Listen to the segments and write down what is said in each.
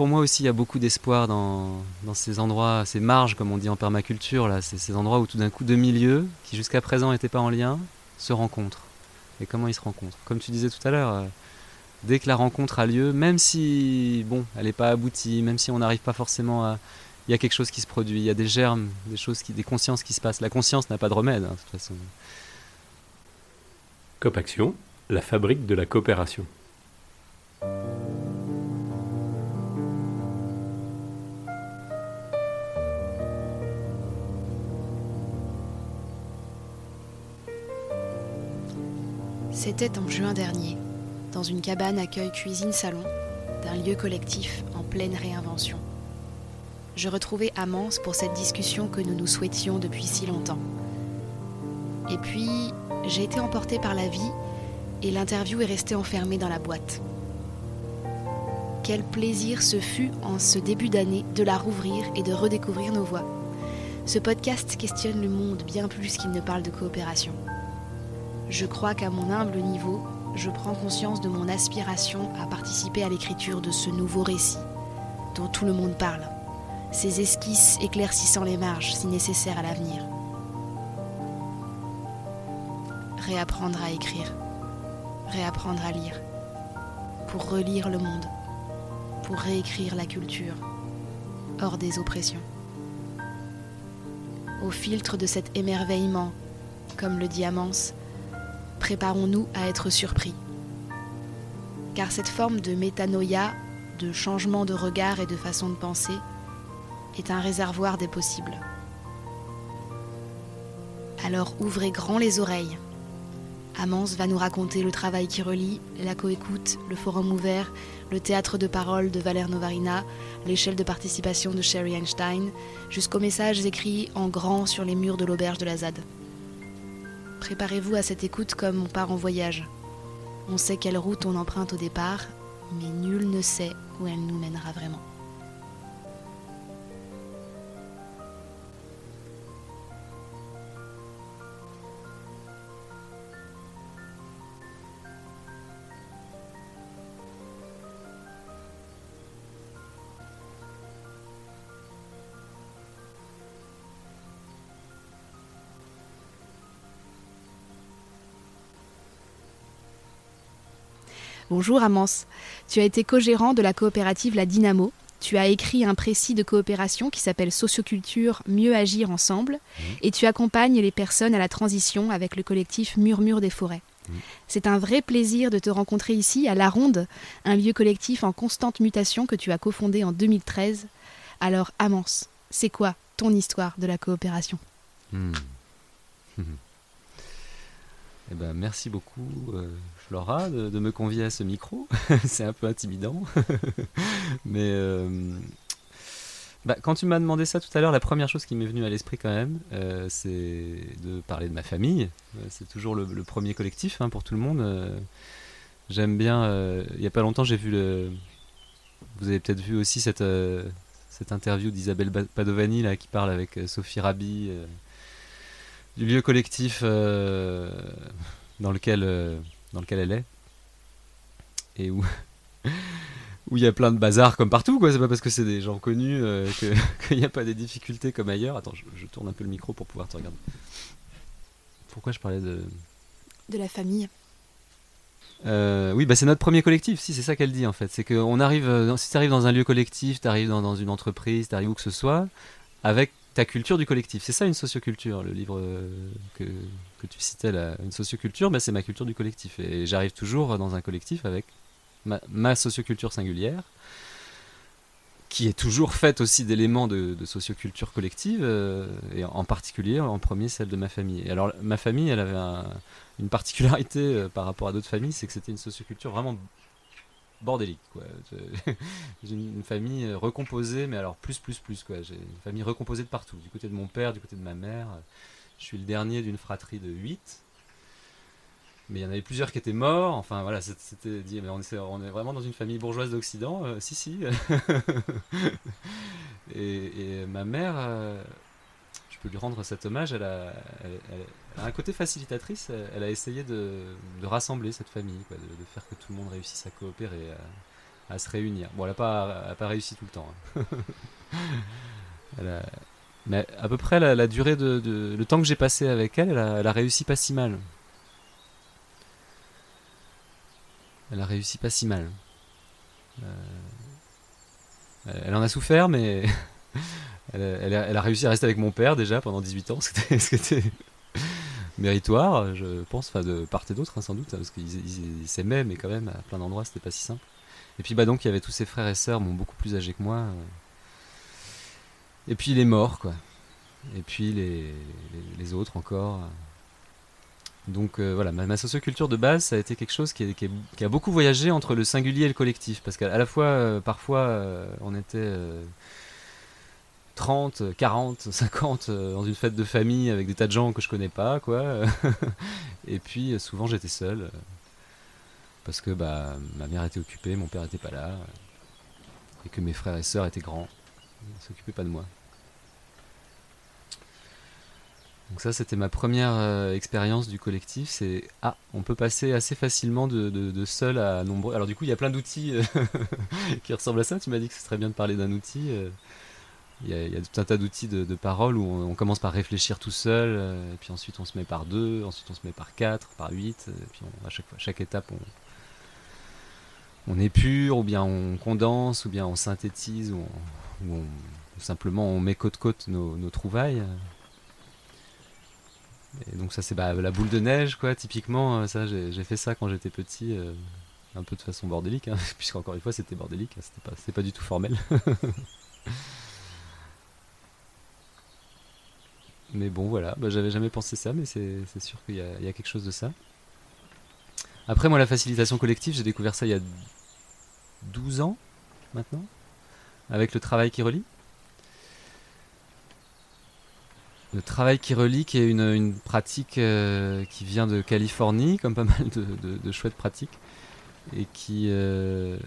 pour moi aussi, il y a beaucoup d'espoir dans, ces endroits, ces marges, comme on dit en permaculture, là, ces endroits où tout d'un coup deux milieux, qui jusqu'à présent n'étaient pas en lien, se rencontrent. Et comment ils se rencontrent? Comme tu disais tout à l'heure, euh, dès que la rencontre a lieu, même si bon, elle n'est pas aboutie, même si on n'arrive pas forcément à, il y a quelque chose qui se produit, il y a des germes, des choses qui, des consciences qui se passent. La conscience n'a pas de remède, hein, de toute façon. COPAction, la fabrique de la coopération. C'était en juin dernier, dans une cabane accueil cuisine-salon d'un lieu collectif en pleine réinvention. Je retrouvais Amance pour cette discussion que nous nous souhaitions depuis si longtemps. Et puis, j'ai été emportée par la vie et l'interview est restée enfermée dans la boîte. Quel plaisir ce fut en ce début d'année de la rouvrir et de redécouvrir nos voix. Ce podcast questionne le monde bien plus qu'il ne parle de coopération. Je crois qu'à mon humble niveau, je prends conscience de mon aspiration à participer à l'écriture de ce nouveau récit dont tout le monde parle, ces esquisses éclaircissant les marges si nécessaires à l'avenir. Réapprendre à écrire, réapprendre à lire, pour relire le monde, pour réécrire la culture, hors des oppressions. Au filtre de cet émerveillement, comme le dit Amance, préparons-nous à être surpris. Car cette forme de métanoïa, de changement de regard et de façon de penser, est un réservoir des possibles. Alors ouvrez grand les oreilles. Amance va nous raconter le travail qui relie, la coécoute, le forum ouvert, le théâtre de parole de Valère Novarina, l'échelle de participation de Sherry Einstein, jusqu'aux messages écrits en grand sur les murs de l'auberge de la ZAD. Préparez-vous à cette écoute comme on part en voyage. On sait quelle route on emprunte au départ, mais nul ne sait où elle nous mènera vraiment. Bonjour Amance. Tu as été co-gérant de la coopérative La Dynamo. Tu as écrit un précis de coopération qui s'appelle Socioculture, mieux agir ensemble. Mmh. Et tu accompagnes les personnes à la transition avec le collectif Murmure des forêts. Mmh. C'est un vrai plaisir de te rencontrer ici à La Ronde, un lieu collectif en constante mutation que tu as cofondé en 2013. Alors Amance, c'est quoi ton histoire de la coopération? Mmh. Eh ben, merci beaucoup, euh, Flora, de, me convier à ce micro. c'est un peu intimidant. Mais euh, bah, quand tu m'as demandé ça tout à l'heure, la première chose qui m'est venue à l'esprit quand même, euh, c'est de parler de ma famille. c'est toujours le, premier collectif hein, pour tout le monde. J'aime bien. Il n'y a pas longtemps, j'ai vu le. Vous avez peut-être vu aussi cette, cette interview d'Isabelle Padovani là, qui parle avec Sophie Rabi du lieu collectif euh, dans, lequel, euh, dans lequel elle est. Et où où il y a plein de bazar comme partout, quoi. C'est pas parce que c'est des gens connus euh, qu'il n'y a pas des difficultés comme ailleurs. Attends, je, tourne un peu le micro pour pouvoir te regarder. Pourquoi je parlais de. De la famille. oui, bah c'est notre premier collectif, si c'est ça qu'elle dit en fait. C'est qu'on arrive, si tu arrives dans un lieu collectif, tu arrives dans, dans, une entreprise, tu arrives où que ce soit, avec ta culture du collectif. C'est ça une socioculture, le livre euh, que, que tu citais là. Une socioculture, bah, c'est ma culture du collectif. Et j'arrive toujours dans un collectif avec ma, socioculture singulière, qui est toujours faite aussi d'éléments de, socioculture collective, euh, et en particulier en premier celle de ma famille. Et alors ma famille, elle avait une particularité euh, par rapport à d'autres familles, c'est que c'était une socioculture vraiment bordélique quoi. J'ai une famille euh, recomposée, mais alors plus plus plus quoi. J'ai une famille recomposée de partout, du côté de mon père, du côté de ma mère. Je suis le dernier d'une fratrie de 8. Mais il y en avait plusieurs qui étaient morts. Enfin voilà, c'était dit, mais on est, vraiment dans une famille bourgeoise d'Occident. Euh, si si. et, ma mère, euh, je peux lui rendre cet hommage. Elle a, un côté facilitatrice. Elle a essayé de, rassembler cette famille, de, faire que tout le monde réussisse à coopérer, à se réunir. Bon, elle n'a pas, réussi tout le temps. hein. Mais à peu près la, durée de, le temps que j'ai passé avec elle, elle a, réussi pas si mal. Elle a réussi pas si mal. Euh, elle- en a souffert, mais elle, a- elle a, réussi à rester avec mon père déjà pendant 18 ans, ce qui était méritoire, je pense, de part et d'autre, hein, sans doute, parce qu'ils ils- ils s'aimaient, mais quand même, à plein d'endroits, c'était pas si simple. Et puis bah donc, il y avait tous ses frères et sœurs, beaucoup plus âgés que moi. euh. Et puis il est mort, quoi. Et puis les, autres encore. Donc euh, voilà, ma, socioculture de base, ça a été quelque chose qui, a beaucoup voyagé entre le singulier et le collectif. Parce qu'à la fois, euh, parfois, euh, on était euh, 30, 40, 50 euh, dans une fête de famille avec des tas de gens que je connais pas, quoi. et puis euh, souvent j'étais seul. euh, parce que bah, ma mère était occupée, mon père était pas là. et que mes frères et sœurs étaient grands. Ils s'occupaient pas de moi. Donc ça, c'était ma première euh, expérience du collectif. C'est ah, on peut passer assez facilement de, seul à nombreux. Alors du coup, il y a plein d'outils euh, qui ressemblent à ça. Tu m'as dit que ce serait bien de parler d'un outil. euh. Il y, a, tout un tas d'outils de, parole où on, commence par réfléchir tout seul, euh, et puis ensuite on se met par deux, ensuite on se met par quatre, par huit, et puis à chaque chaque étape, on, on épure, ou bien on condense, ou bien on synthétise, ou, simplement on met côte côte nos, nos trouvailles. Et donc ça c'est bah, la boule de neige quoi, typiquement euh, ça j'ai fait ça quand j'étais petit, euh, un peu de façon bordélique, hein, puisqu'encore une fois c'était bordélique, hein, c'était pas du tout formel. mais bon voilà, bah, j'avais jamais pensé ça, mais c'est sûr qu'il y, a- quelque chose de ça. Après moi la facilitation collective j'ai découvert ça il y a 12 ans maintenant, avec le travail qui relie. Le travail qui relie, qui est une, pratique euh, qui vient de Californie, comme pas mal de chouettes pratiques, et qui, euh,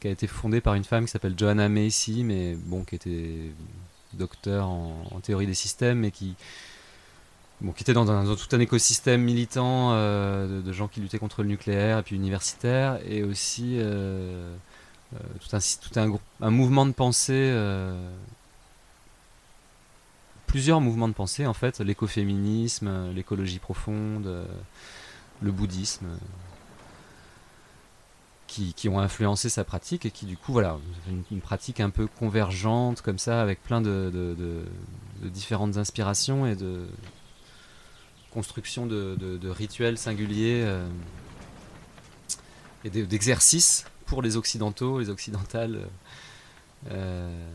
qui a été fondée par une femme qui s'appelle Joanna Macy, mais bon, qui était docteur en, théorie des systèmes, et qui, bon, qui était dans, tout un écosystème militant euh, de, gens qui luttaient contre le nucléaire, et puis universitaire, et aussi euh, euh, tout, un, tout un, un mouvement de pensée. plusieurs mouvements de pensée en fait, l'écoféminisme, l'écologie profonde, le bouddhisme, qui, ont influencé sa pratique et qui du coup voilà, une, pratique un peu convergente comme ça, avec plein de, différentes inspirations et de construction de, rituels singuliers euh, et de- d'exercices pour les occidentaux, les occidentales. euh,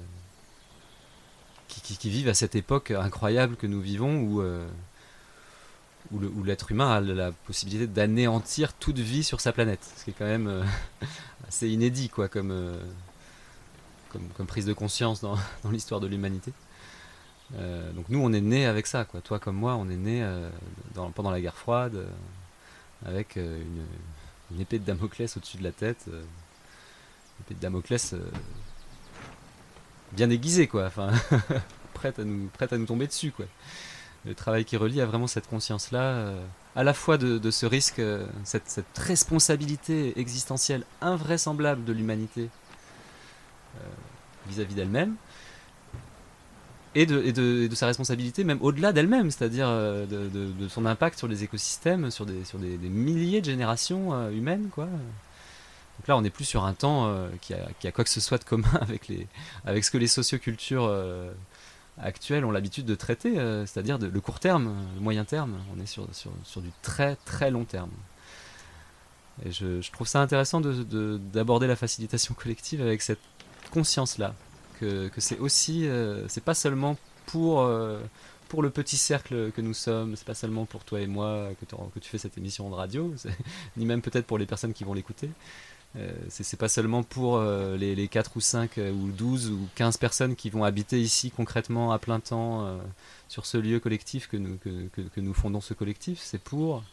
qui, qui- vivent à cette époque incroyable que nous vivons où, euh, où l'être humain a la possibilité d'anéantir toute vie sur sa planète. Ce qui est quand même euh, assez inédit quoi, comme, euh, comme, comme prise de conscience dans, dans l'histoire de l'humanité. Euh, donc nous, on est né avec ça. Quoi. Toi comme moi, on est né pendant la guerre froide avec une, épée de Damoclès au-dessus de la tête. une épée de Damoclès bien aiguisée, quoi. Enfin, prête à nous, prête à nous tomber dessus, quoi. Le travail qui relie a vraiment cette conscience-là, euh, à la fois de, ce risque, euh, cette, responsabilité existentielle invraisemblable de l'humanité euh, vis-à-vis d'elle-même, et de, sa responsabilité même au-delà d'elle-même, c'est-à-dire de, son impact sur les écosystèmes, sur des, milliers de générations humaines, quoi. Donc là, on n'est plus sur un temps qui, a, quoi que ce soit de commun avec, les, avec ce que les sociocultures actuelles ont l'habitude de traiter, euh, c'est-à-dire le court terme, le moyen terme. On est sur, sur, sur du très très long terme. Et je, je trouve ça intéressant de- de- d'aborder la facilitation collective avec cette conscience-là, que, que c'est aussi, euh, c'est pas seulement pour, euh, pour le petit cercle que nous sommes, c'est pas seulement pour toi et moi que, que tu fais cette émission de radio, ni même peut-être pour les personnes qui vont l'écouter. Euh, c'est pas seulement pour euh, les, les 4 ou 5 euh, ou 12 ou 15 personnes qui vont habiter ici concrètement à plein temps sur ce lieu collectif que nous, fondons ce collectif, c'est pour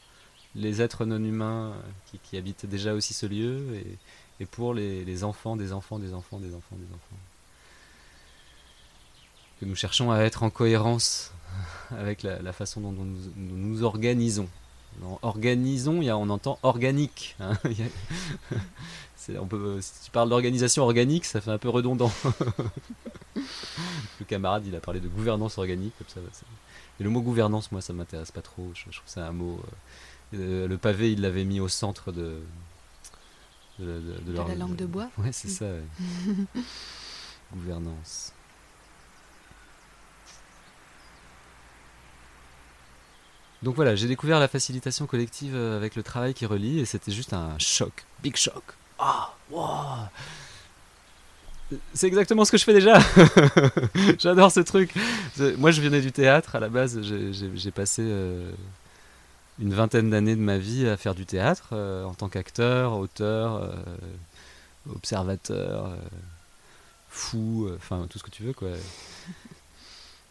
les êtres non humains qui, habitent déjà aussi ce lieu et, pour les, enfants des enfants des enfants des enfants des enfants. Que nous cherchons à être en cohérence avec la, façon dont nous, nous organisons. Dans organisons, y a, on entend organique. hein. On peut, si tu parles d'organisation organique, ça fait un peu redondant. le camarade, il a parlé de gouvernance organique, comme ça. Et le mot gouvernance, moi, ça m'intéresse pas trop. Je, je trouve que c'est un mot. euh, euh, le pavé, il l'avait mis au centre de. De, de- de De leur- la langue de bois Ouais, c'est ça. ouais. gouvernance. Donc voilà, j'ai découvert la facilitation collective euh, avec le travail qui relie et c'était juste un choc, big choc. Ah, wow. C'est exactement ce que je fais déjà. J'adore ce truc. Moi, je venais du théâtre à la base. J'ai- passé euh, une vingtaine d'années de ma vie à faire du théâtre euh, en tant qu'acteur, auteur, observateur, fou, enfin tout ce que tu veux quoi.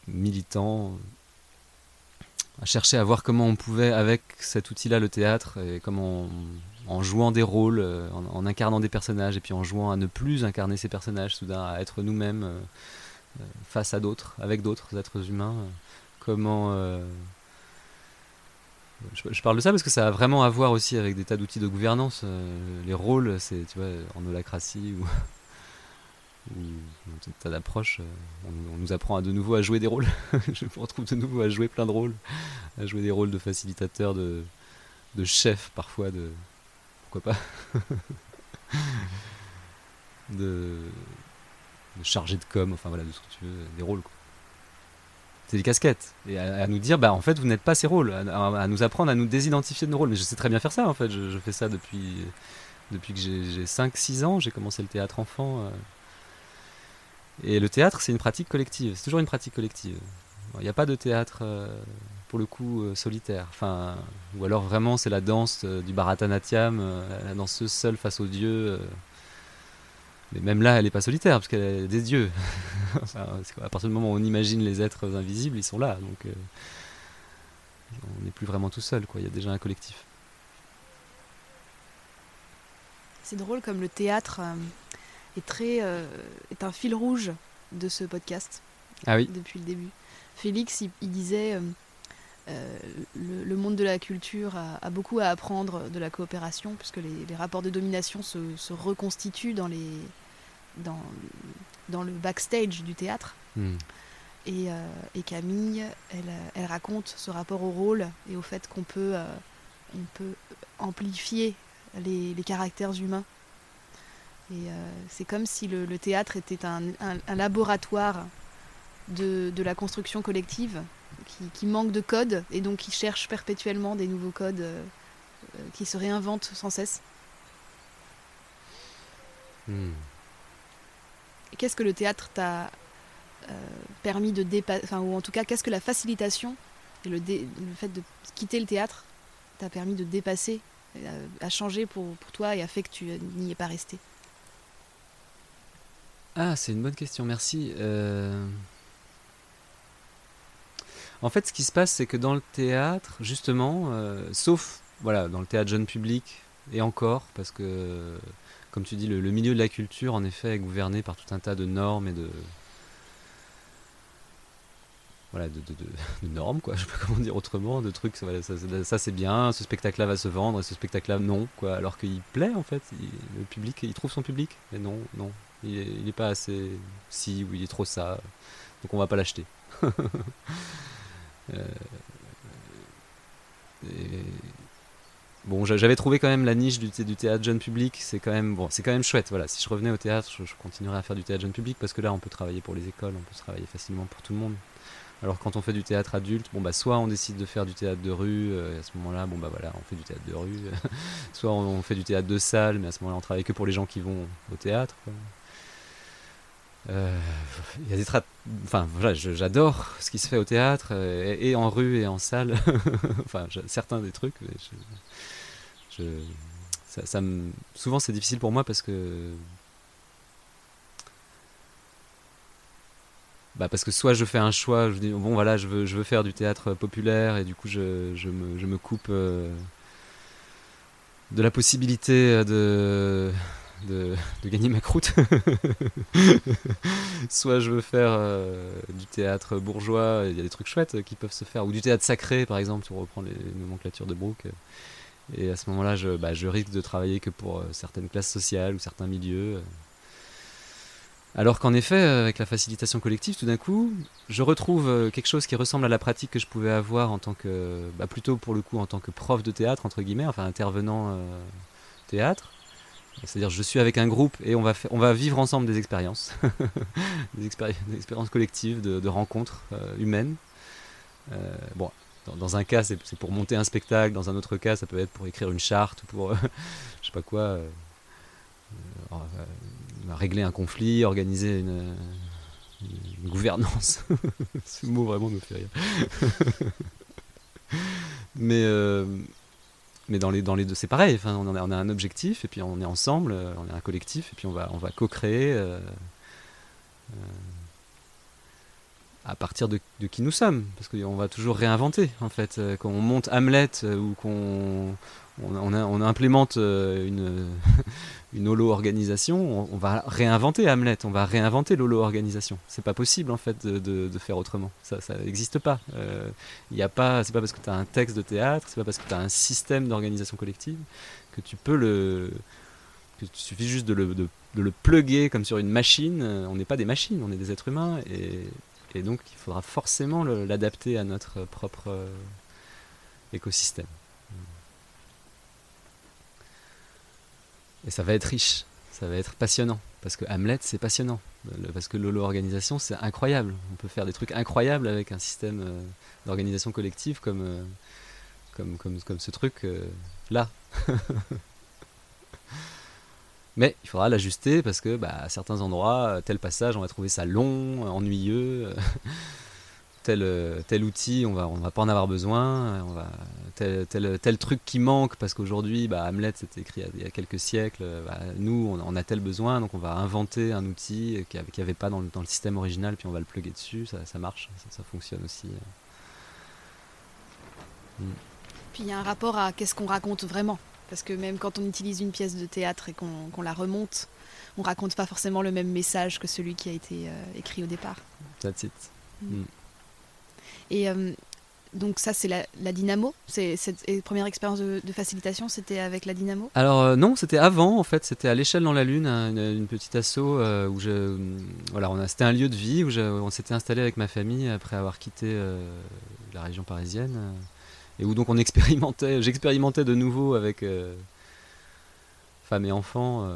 Militant, à chercher à voir comment on pouvait avec cet outil-là, le théâtre, et comment en jouant des rôles, euh, en, incarnant des personnages, et puis en jouant à ne plus incarner ces personnages, soudain à être nous-mêmes euh, euh, face à d'autres, avec d'autres êtres humains, comment je, parle de ça parce que ça a vraiment à voir aussi avec des tas d'outils de gouvernance. les rôles, c'est, tu vois, en holacratie ou, tas d'approches, euh, on, on nous apprend à de nouveau à jouer des rôles. je me retrouve de nouveau à jouer plein de rôles, à jouer des rôles de facilitateur, de, de chef parfois, de pourquoi pas, de, de chargé de com, enfin voilà, de ce que tu veux, des rôles. quoi. C'est des casquettes. Et à, nous dire, bah en fait, vous n'êtes pas ces rôles. À, nous apprendre à nous désidentifier de nos rôles. Mais je sais très bien faire ça, en fait. Je, fais ça depuis, depuis que j'ai j'ai 5-6 ans. J'ai commencé le théâtre enfant. euh. Et le théâtre, c'est une pratique collective. C'est toujours une pratique collective. Il n'y a pas de théâtre, euh, pour le coup, euh, solitaire. Enfin, ou alors vraiment, c'est la danse euh, du Bharatanatyam, la danseuse seule face aux dieux. Mais même là, elle n'est pas solitaire, parce qu'elle est des dieux. À partir du moment où on imagine les êtres invisibles, ils sont là. Donc, on n'est plus vraiment tout seul. Il y a déjà un collectif. C'est drôle comme le théâtre est très euh, est un fil rouge de ce podcast Ah oui depuis le début. Félix, il, il disait euh, euh, le, le monde de la culture a, a beaucoup à apprendre de la coopération puisque les, les rapports de domination se, se reconstituent dans les dans, dans le backstage du théâtre. Hmm. Et, euh, et Camille, elle, elle raconte ce rapport au rôle et au fait qu'on peut, euh, on peut amplifier les, les caractères humains. Et euh, c'est comme si le, le théâtre était un, un- un laboratoire de, de la construction collective qui, qui manque de codes et donc qui cherche perpétuellement des nouveaux codes euh, euh, qui se réinventent sans cesse. Hmm. Qu'est-ce que le théâtre t'a euh, permis de dépasser, enfin, ou en tout cas, qu'est-ce que la facilitation et le, dé- le fait de quitter le théâtre t'a permis de dépasser, a changé pour, pour toi et a fait que tu n'y es pas resté? Ah, c'est une bonne question, merci. Euh, En fait, ce qui se passe, c'est que dans le théâtre, justement, euh, sauf voilà, dans le théâtre jeune public, et encore, parce que, comme tu dis, le, milieu de la culture, en effet, est gouverné par tout un tas de normes et de. Voilà, de, de- de- normes, quoi, je sais pas comment dire autrement, de trucs, ça, c'est bien, ce spectacle-là va se vendre, et ce spectacle-là, non, quoi, alors qu'il plaît, en fait, le public, il trouve son public, mais non, non, il est, il est pas assez si ou il est trop ça donc on va pas l'acheter. Euh, bon j'a- j'avais trouvé quand même la niche du, du théâtre jeune public c'est quand même bon c'est quand même chouette voilà. Si je revenais au théâtre je, continuerais à faire du théâtre jeune public parce que là on peut travailler pour les écoles on peut travailler facilement pour tout le monde. Alors quand on fait du théâtre adulte bon bah soit on décide de faire du théâtre de rue euh, et à ce moment là bon bah voilà on fait du théâtre de rue. Soit on, fait du théâtre de salle mais à ce moment là on travaille que pour les gens qui vont au théâtre. Euh, il y a des tra- enfin voilà, j'adore ce qui se fait au théâtre euh, et, en rue et en salle. enfin, certains des trucs. mais je, ça, me- souvent c'est difficile pour moi parce que bah parce que soit je fais un choix, je dis bon voilà, je veux je veux faire du théâtre populaire et du coup je, je me coupe euh, de la possibilité de de, gagner ma croûte. Soit je veux faire euh, du théâtre bourgeois, il y a des trucs chouettes qui peuvent se faire, ou du théâtre sacré par exemple, pour reprendre les nomenclatures de Brooke. Et à ce moment-là, je, bah, risque de travailler que pour certaines classes sociales ou certains milieux. Alors qu'en effet, euh, avec la facilitation collective, tout d'un coup, je retrouve euh, quelque chose qui ressemble à la pratique que je pouvais avoir en tant que, bah, plutôt pour le coup en tant que prof de théâtre entre guillemets, enfin intervenant euh, théâtre. C'est-à-dire, je suis avec un groupe et on va, on va vivre ensemble des expériences, des, expériences collectives, de, rencontres humaines. bon, dans, un cas, c'est pour monter un spectacle, dans un autre cas, ça peut être pour écrire une charte, pour je sais pas quoi régler un conflit, organiser une, gouvernance. Ce mot vraiment me fait rire. mais euh, mais dans les, dans les deux, c'est pareil. Enfin, on, a, on, a, un objectif et puis on est ensemble, on est un collectif et puis on va, on va co-créer euh, euh, à partir de, de, qui nous sommes. Parce qu'on va toujours réinventer en fait. Quand on monte Hamlet ou qu'on on, on, implémente une, une holo-organisation, on, va réinventer Hamlet, on va réinventer l'holo-organisation. C'est pas possible en fait de, faire autrement. Ça n'existe pas. Il euh, a pas. C'est pas parce que tu as un texte de théâtre, c'est pas parce que tu as un système d'organisation collective que tu peux le. Que il suffit juste de le, plugger comme sur une machine. On n'est pas des machines, on est des êtres humains et, et donc il faudra forcément l'adapter à notre propre euh, écosystème. Et ça va être riche, ça va être passionnant. Parce que Hamlet, c'est passionnant. Parce que l'holo-organisation, c'est incroyable. On peut faire des trucs incroyables avec un système euh, d'organisation collective comme, euh, comme, comme, comme, ce truc euh. Mais il faudra l'ajuster parce que bah, à certains endroits, tel passage, on va trouver ça long, ennuyeux. Tel, euh, tel outil, on va, on va pas en avoir besoin, on va, tel, tel, tel truc qui manque, parce qu'aujourd'hui, bah, Hamlet c'était écrit il y a quelques siècles, bah, nous on, a tel besoin, donc on va inventer un outil qui n'y avait pas dans le, dans le, système original, puis on va le plugger dessus, ça, ça marche, ça, ça, fonctionne aussi. Mm. Puis il y a un rapport à qu'est-ce qu'on raconte vraiment, parce que même quand on utilise une pièce de théâtre et qu'on la remonte, on raconte pas forcément le même message que celui qui a été euh, écrit au départ. That's it. Mm. Et euh, donc ça, c'est la, Dynamo. C'est cette première expérience de, facilitation, c'était avec la Dynamo? Alors euh, non, c'était avant en fait. C'était à l'échelle dans la lune, hein, une, petite asso euh, où je, voilà, on a, c'était un lieu de vie où on s'était installé avec ma famille après avoir quitté la région parisienne et où donc on expérimentait, j'expérimentais de nouveau avec femme et enfants,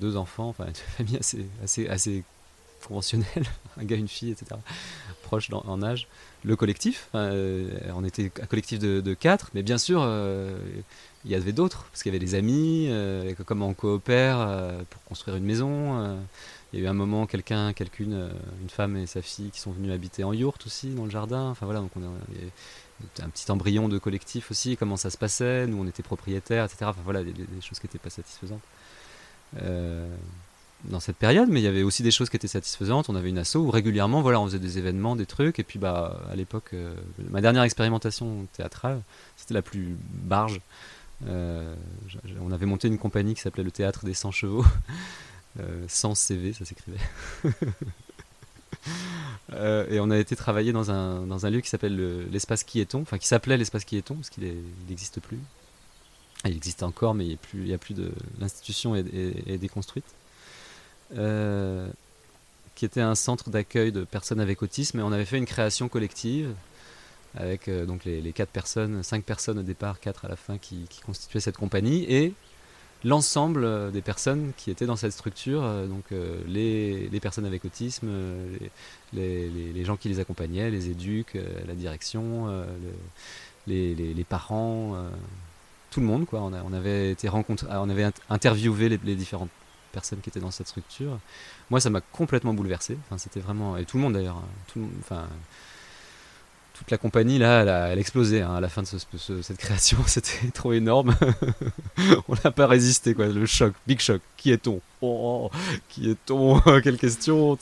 deux enfants, enfin une famille assez, assez, assez conventionnelle, un gars, une fille, etc proche en âge, le collectif. Euh, on était un collectif de, quatre, mais bien sûr, euh, il y avait d'autres, parce qu'il y avait des amis, euh, comment on coopère pour construire une maison. il y a eu un moment, quelqu'un, quelqu'une, une femme et sa fille qui sont venus habiter en yourte aussi, dans le jardin. Enfin voilà, donc on a, un petit embryon de collectif aussi, comment ça se passait, nous on était propriétaires, etc. Enfin voilà, des choses qui n'étaient pas satisfaisantes dans cette période, mais il y avait aussi des choses qui étaient satisfaisantes. On avait une asso où régulièrement, voilà, on faisait des événements, des trucs. Et puis, bah, à l'époque, euh, ma dernière expérimentation théâtrale, c'était la plus barge. Euh, on avait monté une compagnie qui s'appelait le Théâtre des 100 chevaux, euh, sans CV, ça s'écrivait. et on a été travailler dans un, dans un lieu qui s'appelle l'espace Quiéton, enfin qui s'appelait l'espace Quiéton, parce qu'il n'existe plus. Il existe encore, mais il n'y a plus de. L'institution est déconstruite. Euh, qui était un centre d'accueil de personnes avec autisme, et on avait fait une création collective avec euh, donc les, quatre personnes, cinq personnes au départ, quatre à la fin, qui, constituaient cette compagnie, et l'ensemble euh, des personnes qui étaient dans cette structure, donc les, les, personnes avec autisme, les, les, gens qui les accompagnaient, les éduques, la direction, les, parents, tout le monde. On, avait été on avait interviewé les, différentes personnes qui étaient dans cette structure. Moi, ça m'a complètement bouleversé. Enfin, c'était vraiment et tout le monde d'ailleurs. Hein. enfin, toute la compagnie là, elle, a, explosé hein, à la fin de cette création. C'était trop énorme. On n'a pas résisté quoi. Le choc, big choc. Qui est-on? Oh, Qui est-on? Quelle question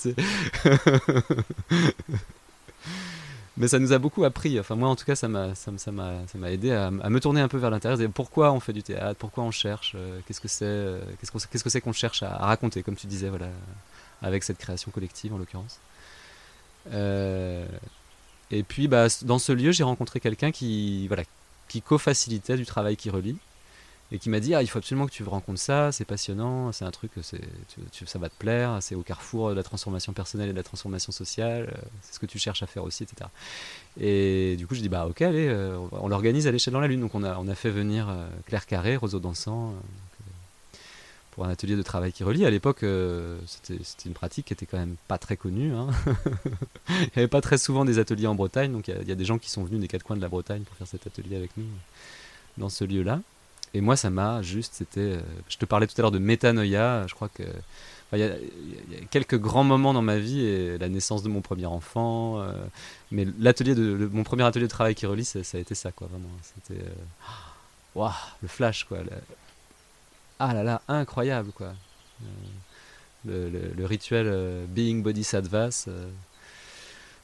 mais ça nous a beaucoup appris. Enfin, moi, en tout cas, ça m'a, ça, ça m'a, aidé à, me tourner un peu vers l'intérieur. Pourquoi on fait du théâtre Pourquoi on cherche euh, Qu'est-ce que c'est euh, Qu'est-ce qu'on, qu'est-ce que qu'on cherche à, à raconter, comme tu disais, voilà, avec cette création collective en l'occurrence. Euh, et puis, bah, dans ce lieu, j'ai rencontré quelqu'un qui, voilà, qui co-facilitait du travail qui relie et qui m'a dit ah, il faut absolument que tu rencontres ça, c'est passionnant, c'est un truc, c'est, tu- ça va te plaire, c'est au carrefour de la transformation personnelle et de la transformation sociale, euh, c'est ce que tu cherches à faire aussi, etc. Et du coup, je dis bah ok, allez, euh, on l'organise à l'échelle dans la lune. Donc on a, on a fait venir euh, Claire Carré, Roseau Dansant, pour un atelier de travail qui relie. À l'époque, c'était, une pratique qui était quand même pas très connue. hein. il n'y avait pas très souvent des ateliers en Bretagne, donc il y, a des gens qui sont venus des quatre coins de la Bretagne pour faire cet atelier avec nous dans ce lieu-là. Et moi, ça m'a juste, c'était. euh, je te parlais tout à l'heure de métanoïa. Je crois que. Il y, y a quelques grands moments dans ma vie et la naissance de mon premier enfant. euh, mais l'atelier de mon premier atelier de travail qui relie, ça, a été ça, quoi, vraiment. C'était. euh, Waouh, le flash, quoi. Ah là là, incroyable, quoi. Euh, le, rituel Being Bodhisattvas.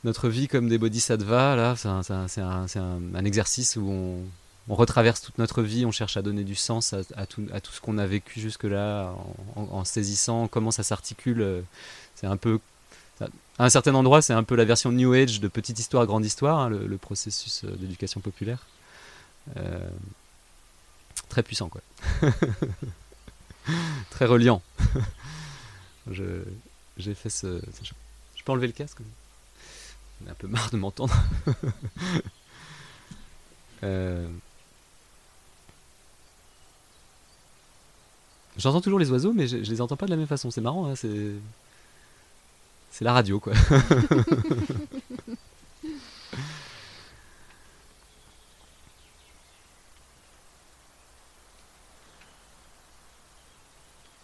notre vie comme des bodhisattvas, là, c'est un- un exercice où on, on retraverse toute notre vie, on cherche à donner du sens à, tout, à tout ce qu'on a vécu jusque-là, en, saisissant comment ça s'articule. euh, C'est un peu, à un certain endroit, c'est un peu la version New Age de petite histoire, grande histoire, hein, le, processus euh, d'éducation populaire. Euh, très puissant, quoi. très reliant. Je- J'ai fait ce. Je, je peux enlever le casque? J'ai un peu marre de m'entendre. J'entends toujours les oiseaux, mais je, les entends pas de la même façon. C'est marrant, hein, c'est. C'est la radio, quoi.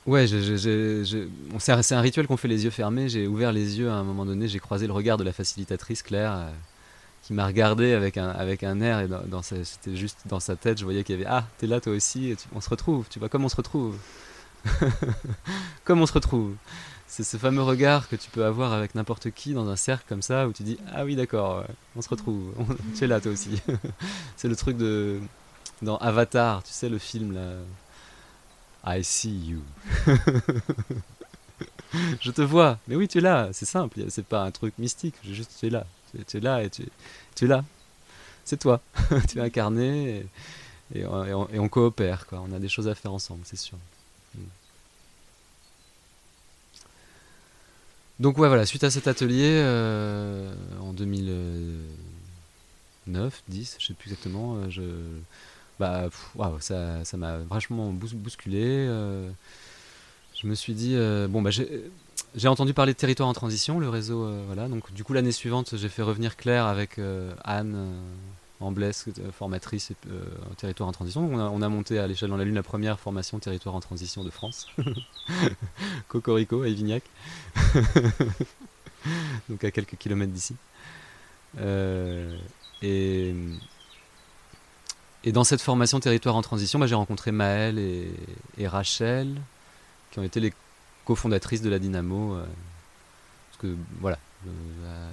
Ouais, c'est un rituel qu'on fait les yeux fermés. J'ai ouvert les yeux à un moment donné, j'ai croisé le regard de la facilitatrice Claire, euh, qui m'a regardé avec un, avec un air, et dans, c'était juste dans sa tête, je voyais qu'il y avait Ah, t'es là toi aussi, et on se retrouve, tu vois, comme on se retrouve. comme on se retrouve. C'est ce fameux regard que tu peux avoir avec n'importe qui dans un cercle comme ça, où tu dis Ah oui, d'accord, on se retrouve, tu es là toi aussi. c'est le truc de. Dans Avatar, tu sais, le film là. I see you. je te vois. Mais oui, tu es là. C'est simple. C'est pas un truc mystique. Juste, tu es là. Tu es, là et tu, tu es là. C'est toi. tu es incarné et, on, coopère. On a des choses à faire ensemble, c'est sûr. Mm. Donc ouais, voilà. Suite à cet atelier euh, en 2009, 10, je sais plus exactement. euh, je bah, ça, m'a vachement bous- bousculé. euh, je me suis dit, bon, bah, j'ai j'ai entendu parler de territoire en transition, le réseau, euh, voilà. Donc, du coup, l'année suivante, j'ai fait revenir Claire avec euh, Anne euh, Amblès, euh, formatrice territoire en transition. On, a, on a monté à l'échelle dans la Lune la première formation territoire en transition de France. Cocorico, à Évignac. Donc, à quelques kilomètres d'ici. Et. Dans cette formation territoire en transition, bah, j'ai rencontré Maëlle et Rachel, qui ont été les cofondatrices de la Dynamo. euh, parce que voilà, euh,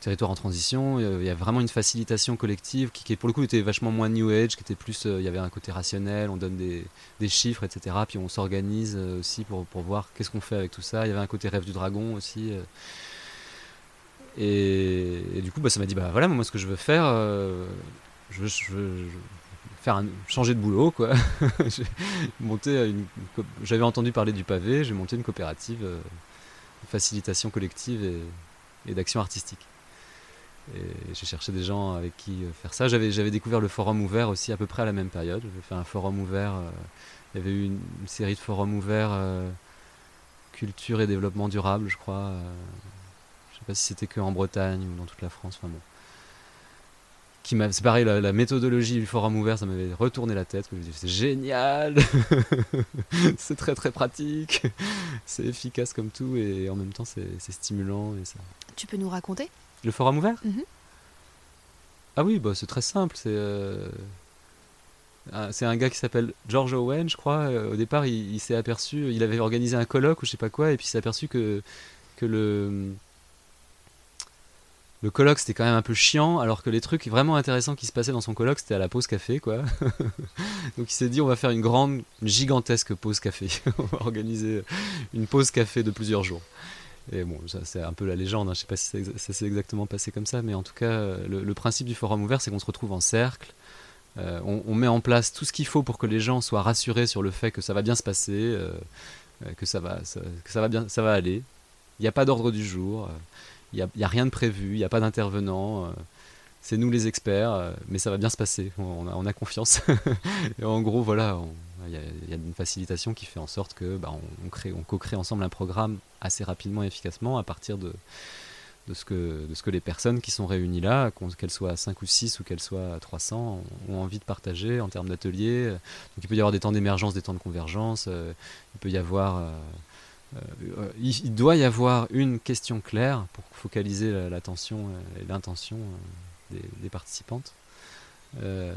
territoire en transition, il y a vraiment une facilitation collective qui, pour le coup était vachement moins new age, qui était plus, euh, il y avait un côté rationnel, on donne des, chiffres, etc. Puis on s'organise aussi pour, pour voir qu'est-ce qu'on fait avec tout ça. Il y avait un côté rêve du dragon aussi. et, du coup, bah, ça m'a dit, bah voilà, moi ce que je veux faire, faire un, changer de boulot, quoi. J'ai monté une, j'avais entendu parler du pavé, j'ai monté une coopérative euh, de facilitation collective et, d'action artistique. Et j'ai cherché des gens avec qui euh, faire ça. J'avais, j'avais découvert le forum ouvert aussi à peu près à la même période. J'avais fait un forum ouvert. euh, il y avait eu une, série de forums ouverts euh, culture et développement durable, je crois. euh, je sais pas si c'était que en Bretagne ou dans toute la France. Enfin bon qui m'a c'est pareil la, la méthodologie du forum ouvert ça m'avait retourné la tête c'est génial. C'est très très pratique. C'est efficace comme tout et en même temps c'est stimulant et ça. Tu peux nous raconter? Le forum ouvert? Mhm. ah oui bah c'est très simple c'est euh, c'est un gars qui s'appelle George Owen je crois. Euh, au départ il, il s'est aperçu il avait organisé un colloque ou je sais pas quoi et puis il s'est aperçu que que le le colloque c'était quand même un peu chiant, alors que les trucs vraiment intéressants qui se passaient dans son colloque c'était à la pause café, quoi. Donc il s'est dit on va faire une grande, gigantesque pause café. on va organiser une pause café de plusieurs jours. Et bon, c'est un peu la légende, hein. je sais pas si ça s'est exactement passé comme ça, mais en tout cas, le, principe du forum ouvert, c'est qu'on se retrouve en cercle, euh, on, met en place tout ce qu'il faut pour que les gens soient rassurés sur le fait que ça va bien se passer, euh, euh, que, ça va, que ça, va bien, ça va aller. Il n'y a pas d'ordre du jour. Il n'y a, rien de prévu, il n'y a pas d'intervenant. Euh, c'est nous les experts, euh, mais ça va bien se passer, on, a, confiance. et en gros, voilà, il y, a une facilitation qui fait en sorte que bah, on, crée, on co-crée ensemble un programme assez rapidement et efficacement à partir de, de, ce que, de ce que les personnes qui sont réunies là, qu'elles soient 5 ou 6 ou qu'elles soient 300, ont envie de partager en termes d'ateliers. Donc il peut y avoir des temps d'émergence, des temps de convergence, euh, il peut y avoir il, doit y avoir une question claire pour focaliser l'attention et l'intention euh, des, participantes. Euh,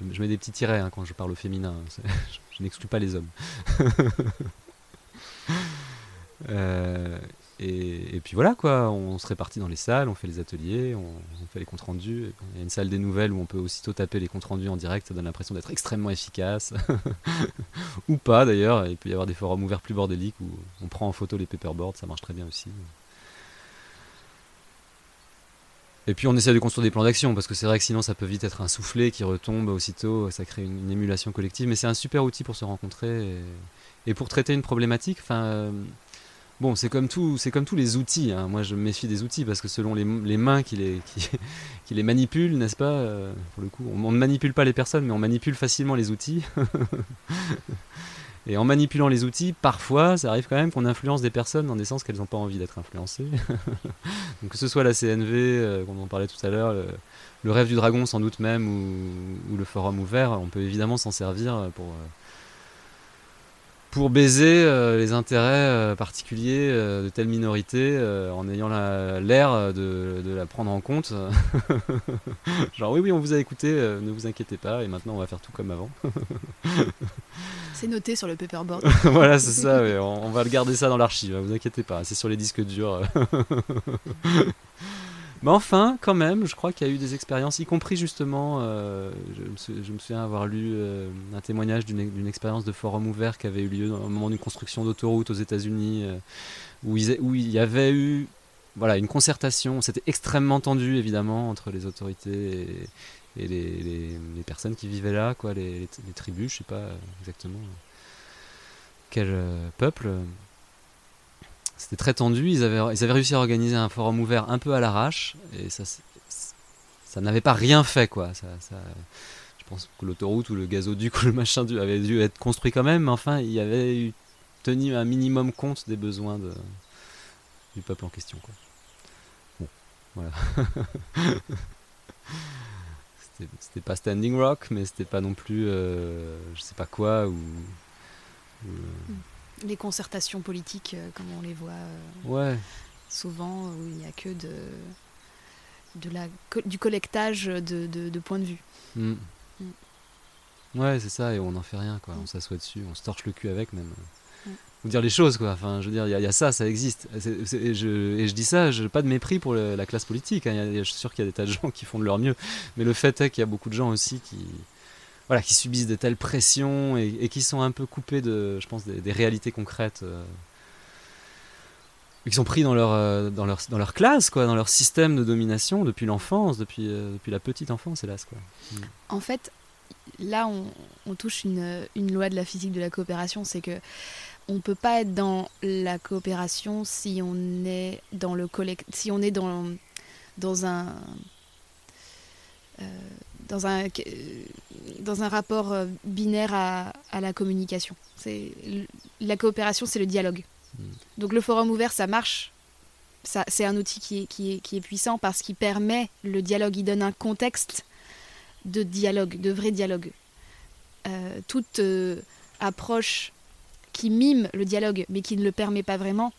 je, mets des petits tirets hein, quand je parle au féminin. je n'exclus pas les hommes. Et, puis voilà quoi, on se répartit dans les salles, on fait les ateliers, on, fait les comptes rendus. Il y a une salle des nouvelles où on peut aussitôt taper les comptes rendus en direct, ça donne l'impression d'être extrêmement efficace. Ou pas d'ailleurs, il peut y avoir des forums ouverts plus bordéliques où on prend en photo les paperboards, ça marche très bien aussi. Et puis on essaie de construire des plans d'action parce que c'est vrai que sinon ça peut vite être un soufflet qui retombe aussitôt, ça crée une, émulation collective. Mais c'est un super outil pour se rencontrer et, pour traiter une problématique. Enfin, Bon, c'est comme, tout, c'est comme tous les outils. Hein. Moi, je me méfie des outils parce que selon les, mains qui les, qui, les manipulent, n'est-ce pas euh, Pour le coup, on, ne manipule pas les personnes, mais on manipule facilement les outils. Et en manipulant les outils, parfois, ça arrive quand même qu'on influence des personnes dans des sens qu'elles n'ont pas envie d'être influencées. Donc, que ce soit la CNV, euh, qu'on en parlait tout à l'heure, le, rêve du dragon sans doute même, ou, le forum ouvert, on peut évidemment s'en servir pour... Euh, pour baiser euh, les intérêts euh, particuliers euh, de telle minorité en ayant l'air de, la prendre en compte. Genre oui oui on vous a écouté, ne vous inquiétez pas et maintenant on va faire tout comme avant. c'est noté sur le paperboard. voilà c'est ça, on, on, va le garder ça dans l'archive, ne vous inquiétez pas, c'est sur les disques durs. Mais enfin, quand même, je crois qu'il y a eu des expériences, y compris justement, euh, je, me souviens avoir lu euh, un témoignage d'une expérience de forum ouvert qui avait eu lieu au moment d'une construction d'autoroute aux États-Unis, euh, où, il y avait eu voilà, une concertation. C'était extrêmement tendu, évidemment, entre les autorités et, les, personnes qui vivaient là, quoi, les, tribus, je sais pas exactement quel peuple. C'était très tendu. Ils avaient, réussi à organiser un forum ouvert un peu à l'arrache. Et ça, ça n'avait pas rien fait, quoi. Ça, je pense que l'autoroute ou le gazoduc ou le machin avait dû être construit quand même. Mais enfin, il y avait eu tenu un minimum compte des besoins du peuple en question. Bon, voilà. c'était pas Standing Rock, mais c'était pas non plus, euh, je sais pas quoi, ou. Euh, mm les concertations politiques, euh, comme on les voit euh, souvent, où il n'y a que de, de la, du collectage de, de, points de vue. Mm. Mm. Ouais, c'est ça, et on n'en fait rien, quoi. On mm. s'assoit dessus, on se torche le cul avec même. Ou dire les choses, quoi. Enfin, je veux dire, il y, a ça, ça existe. et, je, et, je, dis ça, je pas de mépris pour la classe politique. Hein. je suis sûr qu'il y a des tas de gens qui font de leur mieux. Mais le fait est qu'il y a beaucoup de gens aussi qui, voilà, qui subissent de telles pressions et, qui sont un peu coupés de, je pense, des, réalités concrètes. Euh, qui sont pris dans leur, euh, dans, leur, dans leur classe, quoi, dans leur système de domination depuis l'enfance, depuis, euh, depuis la petite enfance, hélas. Quoi. Mm. En fait, là, on, touche une, loi de la physique de la coopération, c'est que on ne peut pas être dans la coopération si on est dans le si on est dans, dans un dans un, dans un rapport euh, binaire à, à la communication. C'est, la coopération, c'est le dialogue. Mm. Donc le forum ouvert, ça marche. Ça, c'est un outil qui est, qui, est, qui est puissant parce qu'il permet le dialogue, il donne un contexte de dialogue, de vrai dialogue. Euh, toute euh, approche qui mime le dialogue mais qui ne le permet pas vraiment,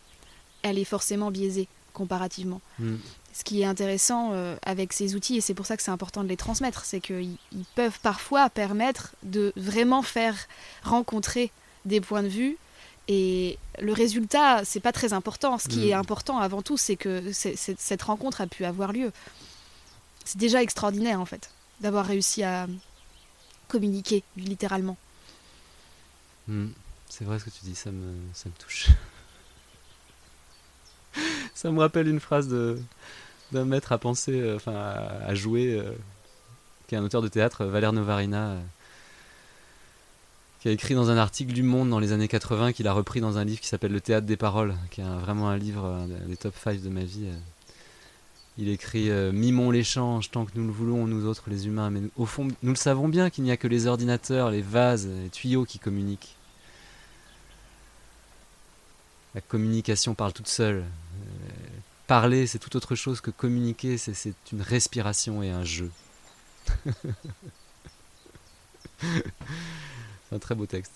elle est forcément biaisée comparativement. Mm ce qui est intéressant euh, avec ces outils, et c'est pour ça que c'est important de les transmettre, c'est qu'ils peuvent parfois permettre de vraiment faire rencontrer des points de vue Et le résultat, c'est pas très important. Ce qui Mm. est important avant tout, c'est que cette rencontre a pu avoir lieu. C'est déjà extraordinaire en fait d'avoir réussi à communiquer littéralement. Hmm, C'est vrai ce que tu dis, ça me, ça me touche. ça me rappelle une phrase de d'un maître à penser, euh, enfin à, jouer, euh, qui est un auteur de théâtre, Valère Novarina, euh, qui a écrit dans un article du Monde dans les années 80, qu'il a repris dans un livre qui s'appelle Le théâtre des paroles, qui est vraiment un livre, des top 5 de ma vie. euh. Il écrit euh, Mimons l'échange tant que nous le voulons, nous autres les humains, mais au fond, nous le savons bien qu'il n'y a que les ordinateurs, les vases, les tuyaux qui communiquent. La communication parle toute seule. Parler, c'est tout autre chose que communiquer, c'est- une respiration et un jeu. c'est un très beau texte.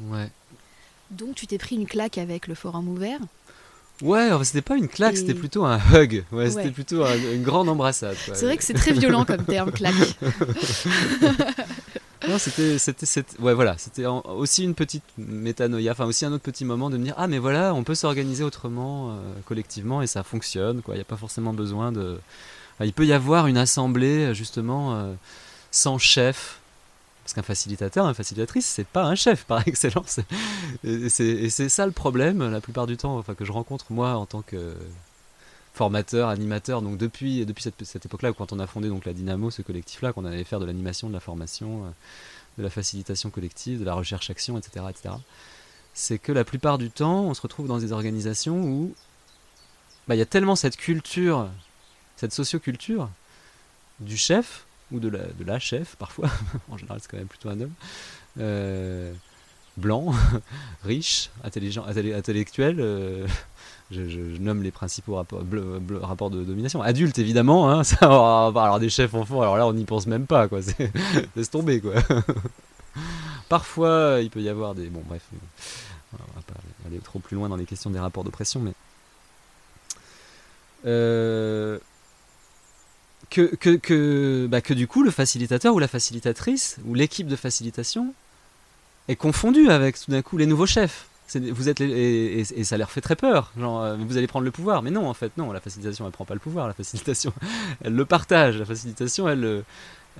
Ouais. Donc tu t'es pris une claque avec le forum ouvert? Ouais, c'était pas une claque, Et- c'était plutôt un hug. Ouais, c'était plutôt un- une grande embrassade. C'est vrai que c'est très violent comme terme, claque. Non, c'était, c'était, ouais, voilà, c'était aussi une petite métanoïa, enfin aussi un autre petit moment de me dire ah mais voilà, on peut s'organiser autrement, euh, collectivement et ça fonctionne, quoi. Il n'y a pas forcément besoin de, il peut y avoir une assemblée justement euh, sans chef. Parce qu'un facilitateur, une facilitatrice, c'est pas un chef par excellence. Et c'est ça le problème la plupart du temps, enfin que je rencontre moi en tant que formateur, animateur. Donc depuis, depuis cette, cette époque-là, quand on a fondé donc la Dynamo, ce collectif-là, qu'on allait faire de l'animation, de la formation, euh, de la facilitation collective, de la recherche-action, etc., etc. C'est que la plupart du temps, on se retrouve dans des organisations où bah, il y a tellement cette culture, cette socioculture du chef ou de la, chef parfois. en général, c'est quand même plutôt un homme. euh, blanc, riche, intelligent, intellectuel. euh, je, nomme les principaux rapports, de domination. Adulte, évidemment. Hein, alors, des chefs enfants, alors là, on n'y pense même pas. Quoi. C'est- Laisse tomber. Quoi. Parfois, il peut y avoir des. Bon, bref. On va pas aller trop plus loin dans les questions des rapports d'oppression, mais. Euh, bah, que du coup, le facilitateur ou la facilitatrice ou l'équipe de facilitation est confondu avec tout d'un coup les nouveaux chefs. Vous êtes et, ça leur fait très peur. Genre, euh, vous allez prendre le pouvoir. Mais non, en fait, non. La facilitation, elle prend pas le pouvoir. La facilitation, elle le partage. La facilitation, elle, le-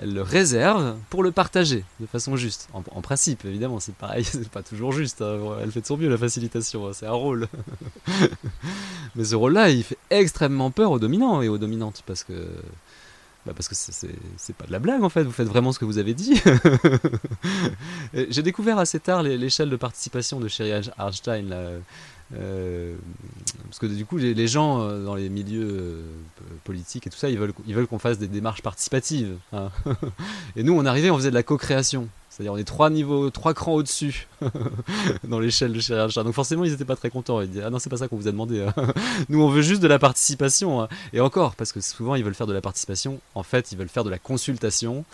elle le réserve pour le partager de façon juste. En, en principe, évidemment, c'est pareil. C'est pas toujours juste. hein. Elle fait de son mieux, la facilitation. hein. C'est un rôle. Mais ce rôle-là, il fait extrêmement peur aux dominants et aux dominantes parce que. Bah, parce que c'est- pas de la blague en fait, vous faites vraiment ce que vous avez dit. J'ai découvert assez tard l'échelle de participation de Sherry Arnstein. Là. Euh, parce que du coup, les, les gens euh, dans les milieux euh, politiques et tout ça, ils veulent, ils veulent qu'on fasse des démarches participatives. hein. et nous, on arrivait, on faisait de la co-création. C'est-à-dire, on est trois niveaux, trois crans au-dessus dans l'échelle de Arnstein. Donc forcément, ils n'étaient pas très contents. Ils disaient, ah non, c'est pas ça qu'on vous a demandé. hein. nous, on veut juste de la participation. hein. Et encore, parce que souvent, ils veulent faire de la participation. En fait, ils veulent faire de la consultation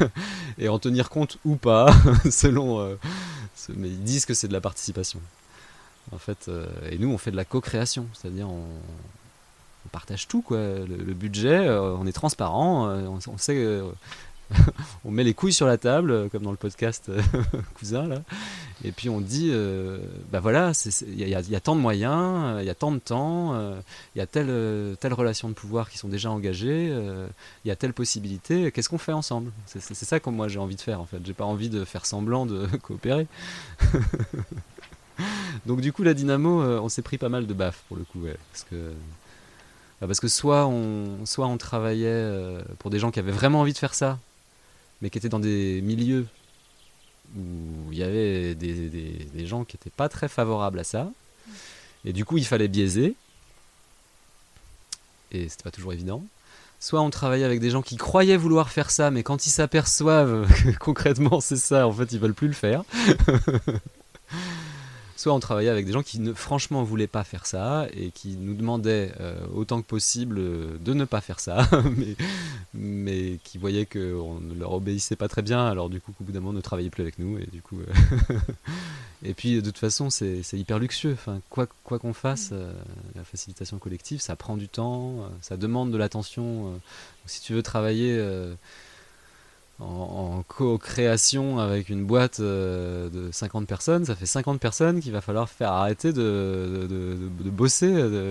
et en tenir compte ou pas, selon. euh, mais ils disent que c'est de la participation. En fait, euh, et nous, on fait de la co-création, c'est-à-dire on, partage tout, quoi. Le, budget, euh, on est transparent, euh, on sait. on met les couilles sur la table, euh, comme dans le podcast euh, Cousin, là. Et puis on dit, euh, bah voilà, il y, a- tant de moyens, euh, il y a tant de temps, il y a telle, telle relation de pouvoir qui sont déjà engagées, il y a telle possibilité, qu'est-ce qu'on fait ensemble? C'est ça que moi j'ai envie de faire en fait. J'ai pas envie de faire semblant de coopérer. Donc du coup la dynamo, on s'est pris pas mal de baffes pour le coup, parce que bah, parce que soit on soit on travaillait pour des gens qui avaient vraiment envie de faire ça, mais qui étaient dans des milieux où il y avait des, des- des gens qui n'étaient pas très favorables à ça, et du coup il fallait biaiser, et c'était pas toujours évident. Soit on travaillait avec des gens qui croyaient vouloir faire ça, mais quand ils s'aperçoivent que concrètement c'est ça, en fait ils veulent plus le faire. Soit on travaillait avec des gens qui ne, franchement voulaient pas faire ça et qui nous demandaient euh, autant que possible euh, de ne pas faire ça, mais, mais qui voyaient qu'on ne leur obéissait pas très bien, alors du coup qu'au bout d'un moment ne travaillaient plus avec nous et du coup euh, et puis de toute façon c'est hyper luxueux. Enfin quoi quoi qu'on fasse, euh, la facilitation collective ça prend du temps, ça demande de l'attention. si tu veux travailler euh, en, co-création avec une boîte euh, de 50 personnes, ça fait 50 personnes qu'il va falloir faire arrêter de, bosser.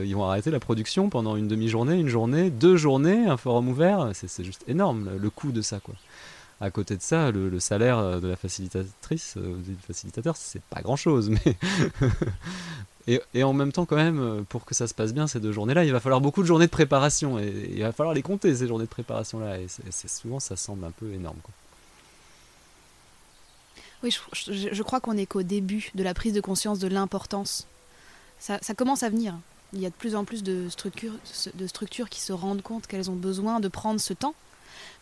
ils vont arrêter la production pendant une demi-journée, une journée, deux journées, un forum ouvert. C'est juste énorme le, coût de ça. Quoi. À côté de ça, le, salaire de la facilitatrice, euh, du facilitateur, c'est pas grand-chose. Mais et, en même temps, quand même, pour que ça se passe bien ces deux journées-là, il va falloir beaucoup de journées de préparation. Et, il va falloir les compter, ces journées de préparation-là. Et c'est souvent, ça semble un peu énorme. Oui, je, crois qu'on est qu'au début de la prise de conscience de l'importance. Ça, commence à venir. Il y a de plus en plus de structures qui se rendent compte qu'elles ont besoin de prendre ce temps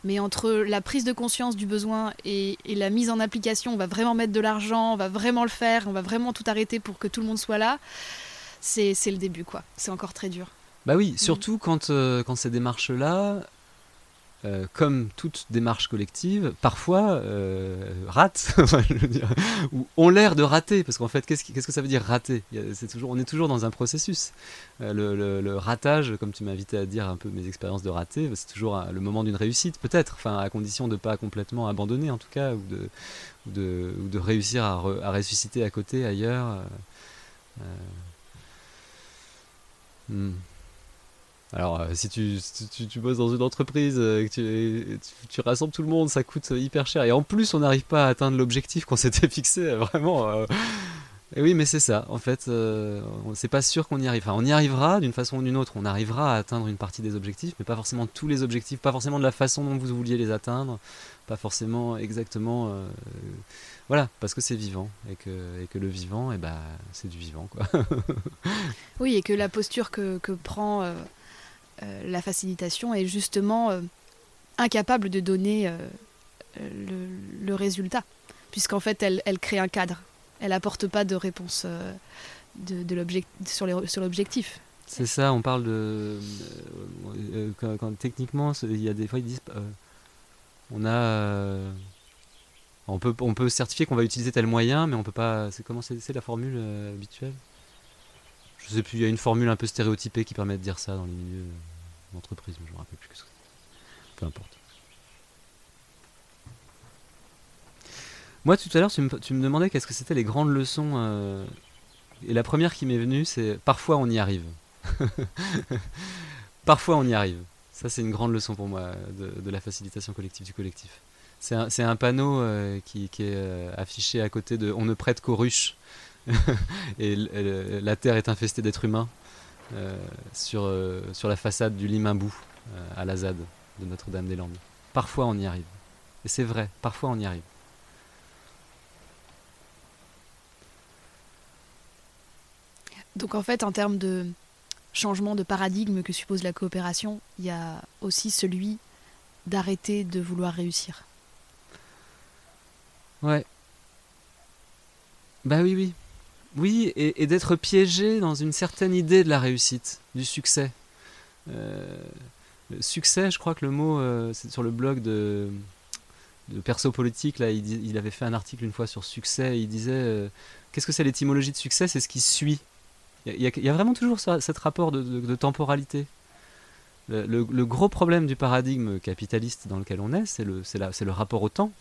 mais entre la prise de conscience du besoin et, la mise en application, on va vraiment mettre de l'argent, on va vraiment le faire, on va vraiment tout arrêter pour que tout le monde soit là, c'est le début, quoi. C'est encore très dur. Bah oui, surtout quand, euh, quand ces démarches-là, euh, comme toute démarche collective, parfois euh, rate, ou ont l'air de rater, parce qu'en fait, qu'est-ce, que ça veut dire rater? On est toujours dans un processus. Euh, le, ratage, comme tu m'as invité à dire un peu mes expériences de rater, c'est toujours le moment d'une réussite, peut-être, enfin, à condition de ne pas complètement abandonner, en tout cas, ou de, réussir à, à, ressusciter à côté, ailleurs. Hmm. Alors, euh, si tu, tu, bosses dans une entreprise, euh, que tu, rassembles tout le monde, ça coûte hyper cher. Et en plus, on n'arrive pas à atteindre l'objectif qu'on s'était fixé, euh, vraiment. Et oui, mais c'est ça. En fait, c'est pas sûr qu'on y arrive. Enfin, on y arrivera d'une façon ou d'une autre. On arrivera à atteindre une partie des objectifs, mais pas forcément tous les objectifs, pas forcément de la façon dont vous vouliez les atteindre, pas forcément exactement. voilà, parce que c'est vivant et que, et que le vivant, eh ben, c'est du vivant, quoi. oui, et que la posture que, que prend euh, la facilitation est justement euh, incapable de donner euh, le, résultat, puisqu'en fait, elle, crée un cadre. Elle apporte pas de réponse de, sur l'objectif. C'est ça, on parle de. techniquement, il y a des fois, ils disent. on peut certifier qu'on va utiliser tel moyen, mais on peut pas. C'est comment c'est la formule habituelle? Je sais plus, il y a une formule un peu stéréotypée qui permet de dire ça dans les milieux d'entreprise, mais je me rappelle plus que ça. Peu importe. Moi, tout à l'heure, tu me, demandais qu'est-ce que c'était les grandes leçons. Euh, et la première qui m'est venue, c'est parfois on y arrive. parfois on y arrive. Ça, c'est une grande leçon pour moi de, la facilitation collective du collectif. C'est un, un, panneau euh, qui, qui, est euh, affiché à côté de On ne prête qu'aux ruches. et la terre est infestée d'êtres humains. Euh, sur, euh, sur la façade du Limambou euh, à la ZAD de Notre-Dame-des-Landes. Parfois on y arrive. Et c'est vrai, parfois on y arrive. Donc en fait, en termes de changement de paradigme que suppose la coopération, il y a aussi celui d'arrêter de vouloir réussir. Ouais. Bah oui, oui. Oui, et, d'être piégé dans une certaine idée de la réussite, du succès. Euh, succès, je crois que le mot, euh, c'est sur le blog de, Perso Politique, là, il, avait fait un article une fois sur succès, il disait euh, Qu'est-ce que c'est l'étymologie de succès? C'est ce qui suit. Il y, a, vraiment toujours ça, cet rapport de, temporalité. Le, gros problème du paradigme capitaliste dans lequel on est, c'est le rapport au temps.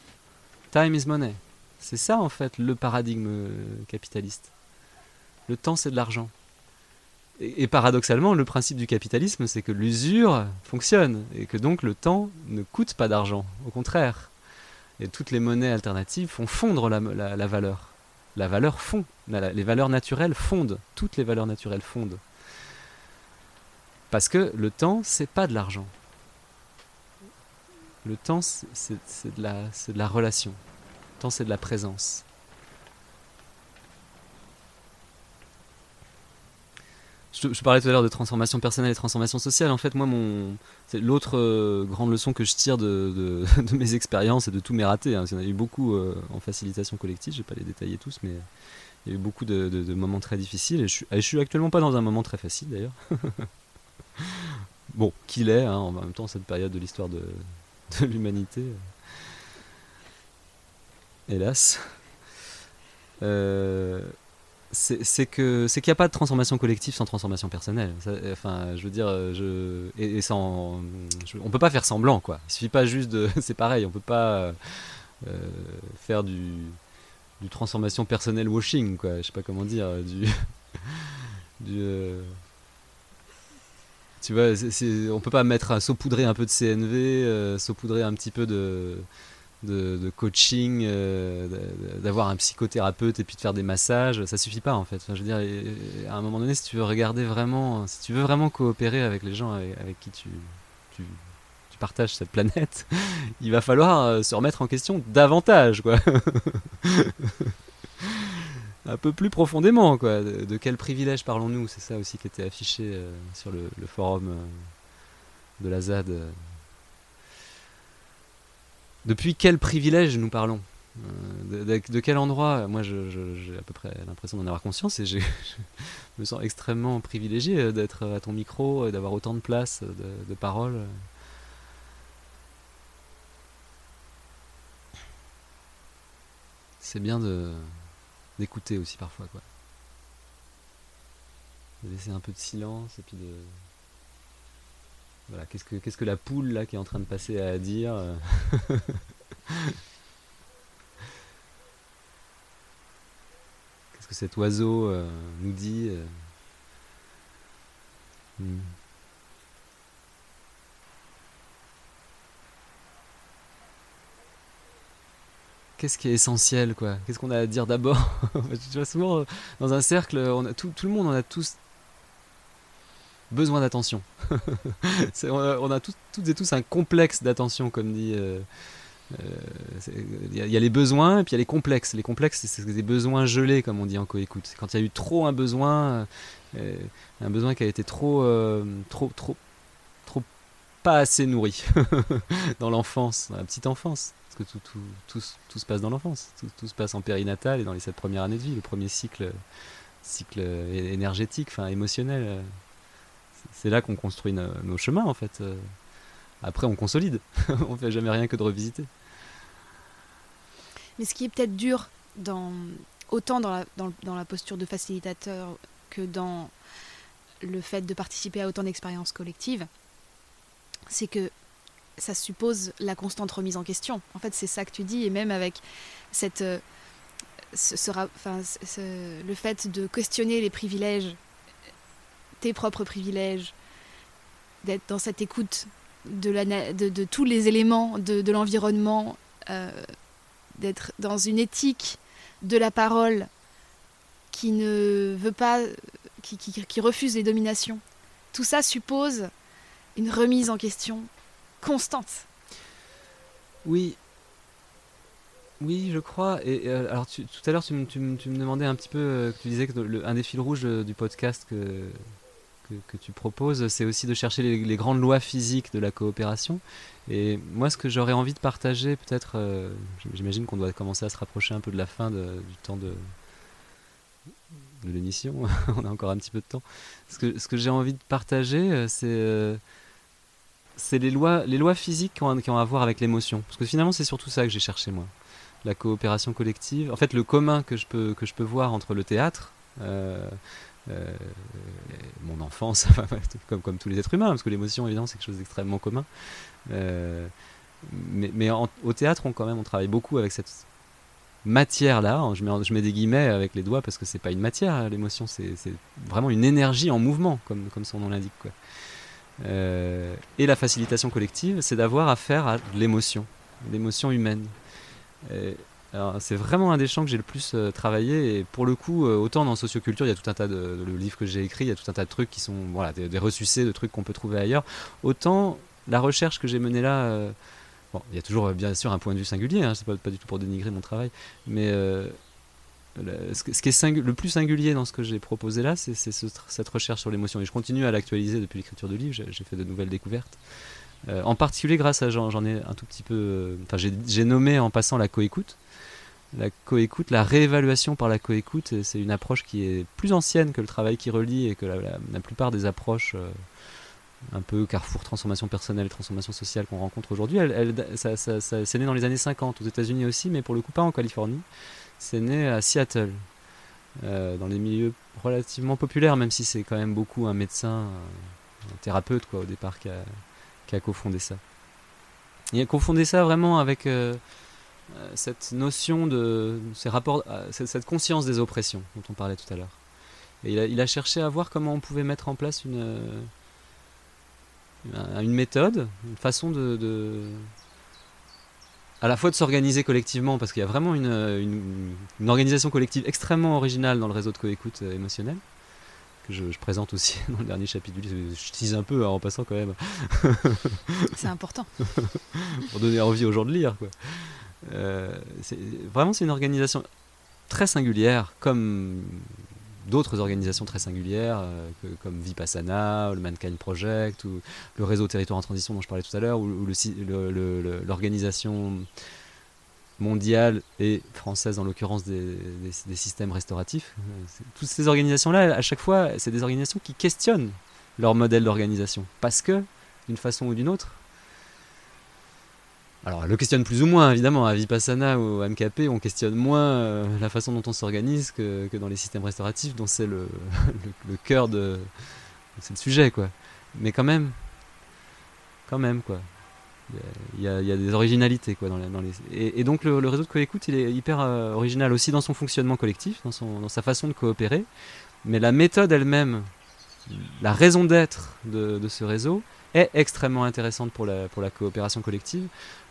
Time is money. C'est ça, en fait, le paradigme capitaliste. Le temps, c'est de l'argent. Et, paradoxalement, le principe du capitalisme, c'est que l'usure fonctionne et que donc le temps ne coûte pas d'argent. Au contraire. Et toutes les monnaies alternatives font fondre la, valeur. La valeur fond. les valeurs naturelles fondent. Toutes les valeurs naturelles fondent. Parce que le temps, c'est pas de l'argent. Le temps, c'est de, de la relation. Le temps, c'est de la présence. Je, parlais tout à l'heure de transformation personnelle et transformation sociale. En fait, moi, mon, c'est l'autre euh, grande leçon que je tire de, mes expériences et de tous mes ratés. Hein. Il y en a eu beaucoup euh, en facilitation collective, je ne vais pas les détailler tous, mais il y a eu beaucoup de, moments très difficiles. Et je, suis, suis actuellement pas dans un moment très facile d'ailleurs. bon, qu'il est, hein, en même temps, cette période de l'histoire de, l'humanité. Hélas. Euh, c'est que c'est qu'il n'y a pas de transformation collective sans transformation personnelle. enfin, je veux dire, je et, sans, on peut pas faire semblant quoi. Il suffit pas juste de, c'est pareil, on peut pas euh, faire du transformation personnelle washing quoi. Je sais pas comment dire, du du euh, tu vois, on peut pas mettre saupoudrer un peu de CNV, euh, saupoudrer un petit peu de de, coaching, euh, d'avoir un psychothérapeute et puis de faire des massages, ça suffit pas en fait. je veux dire, à un moment donné, si tu veux regarder vraiment, si tu veux vraiment coopérer avec les gens avec, qui tu, tu, partages cette planète, il va falloir euh, se remettre en question davantage, quoi. un peu plus profondément, quoi. De, quel privilège parlons-nous? C'est ça aussi qui était affiché euh, sur le, forum de la ZAD. Depuis quel privilège nous parlons euh, de, quel endroit? Moi, j'ai à peu près l'impression d'en avoir conscience et je me sens extrêmement privilégié euh, d'être à ton micro et d'avoir autant de place de, de parole. C'est bien d'écouter aussi parfois, quoi. De laisser un peu de silence et puis de voilà, qu'est-ce que, qu'est-ce que la poule là qui est en train de passer à dire euh Qu'est-ce que cet oiseau euh, nous dit euh hmm. Qu'est-ce qui est essentiel, quoi? Qu'est-ce qu'on a à dire d'abord? Souvent, dans un cercle, on a tout, tout le monde, on a tous besoin d'attention. on a, toutes et tous un complexe d'attention, comme dit. Euh, euh, il y, a les besoins et puis il y a les complexes. Les complexes, c'est des besoins gelés, comme on dit en coécoute. Quand il y a eu trop un besoin, euh, un besoin qui a été trop, trop, trop, trop pas assez nourri dans l'enfance, dans la petite enfance. Parce que tout, tout, tout, tout se passe dans l'enfance. Tout, se passe en périnatal et dans les sept premières années de vie, le premier cycle, cycle énergétique, enfin émotionnel c'est là qu'on construit nos chemins en fait. Euh, après, on consolide. on fait jamais rien que de revisiter. Mais ce qui est peut-être dur, autant dans la, dans, la posture de facilitateur que dans le fait de participer à autant d'expériences collectives, c'est que ça suppose la constante remise en question. En fait, c'est ça que tu dis, et même avec cette, euh, le fait de questionner les privilèges tes propres privilèges, d'être dans cette écoute de, tous les éléments de, l'environnement, euh, d'être dans une éthique de la parole qui ne veut pas, qui, refuse les dominations. Tout ça suppose une remise en question constante. Oui, oui, je crois. Et euh, alors, tout à l'heure, tu, me demandais un petit peu, euh, tu disais que un des fils rouges du podcast que, que, tu proposes, c'est aussi de chercher les, grandes lois physiques de la coopération. Et moi, ce que j'aurais envie de partager, peut-être, euh, j'imagine qu'on doit commencer à se rapprocher un peu de la fin du temps de, l'émission, on a encore un petit peu de temps. Ce que, j'ai envie de partager, euh, c'est euh, c'est les lois, les lois physiques qui ont, à voir avec l'émotion. Parce que finalement, c'est surtout ça que j'ai cherché, moi. La coopération collective. En fait, le commun que je peux, que je peux voir entre le théâtre, mon enfance, comme, comme tous les êtres humains, parce que l'émotion, évidemment, c'est quelque chose d'extrêmement commun. Euh, mais, au théâtre, on, quand même, on travaille beaucoup avec cette matière-là. Je mets, je mets des guillemets avec les doigts parce que c'est pas une matière, l'émotion, c'est vraiment une énergie en mouvement, comme, comme son nom l'indique. Euh, et la facilitation collective, c'est d'avoir affaire à l'émotion, l'émotion humaine c'est vraiment un des champs que j'ai le plus euh, travaillé et pour le coup, euh, autant dans socioculture, il y a tout un tas de, le livre que j'ai écrit, il y a tout un tas de trucs qui sont voilà des, des ressucés de trucs qu'on peut trouver ailleurs. Autant la recherche que j'ai menée là, euh, bon, il y a toujours bien sûr un point de vue singulier, hein, c'est pas, du tout pour dénigrer mon travail, mais ce, qui est le plus singulier dans ce que j'ai proposé là, c'est cette recherche sur l'émotion et je continue à l'actualiser depuis l'écriture du livre. J'ai fait de nouvelles découvertes. en particulier grâce à j'en ai un tout petit peu, enfin j'ai nommé en passant la coécoute la coécoute, la réévaluation par la coécoute, c'est une approche qui est plus ancienne que le travail qui relie et que la, plupart des approches euh, un peu carrefour transformation personnelle, transformation sociale qu'on rencontre aujourd'hui, elle, ça, c'est né dans les années 50 aux États-Unis aussi, mais pour le coup pas en Californie. C'est né à Seattle. dans les milieux relativement populaires, même si c'est quand même beaucoup un médecin, un thérapeute quoi, au départ qui a, qui a cofondé ça. Il a cofondé ça vraiment avec cette notion de ces rapports, cette conscience des oppressions dont on parlait tout à l'heure. Et il a, il a, cherché à voir comment on pouvait mettre en place une, une méthode, une façon de, à la fois de s'organiser collectivement, parce qu'il y a vraiment une, une, organisation collective extrêmement originale dans le réseau de coécoute euh, émotionnelle, que je, présente aussi dans le dernier chapitre du livre. Je tease un peu hein, en passant quand même. C'est important. Pour donner envie aux gens de lire. Quoi. Euh, vraiment, c'est une organisation très singulière, comme d'autres organisations très singulières euh, comme Vipassana, le Mankind Project ou le réseau Territoire en Transition dont je parlais tout à l'heure ou, l'organisation mondiale et française en l'occurrence des, systèmes restauratifs. Toutes ces organisations-là, à chaque fois, c'est des organisations qui questionnent leur modèle d'organisation parce que, d'une façon ou d'une autre, alors, elle le questionne plus ou moins, évidemment. À Vipassana ou à MKP, on questionne moins euh, la façon dont on s'organise que, dans les systèmes restauratifs, dont c'est le, le, cœur de. C'est le sujet, quoi. Mais quand même, quand même, quoi. Il y, a, des originalités, quoi. Dans, les, et, donc, le, réseau de coécoute, il est hyper euh, original aussi dans son fonctionnement collectif, dans, sa façon de coopérer. Mais la méthode elle-même, la raison d'être de, ce réseau, est extrêmement intéressante pour la coopération collective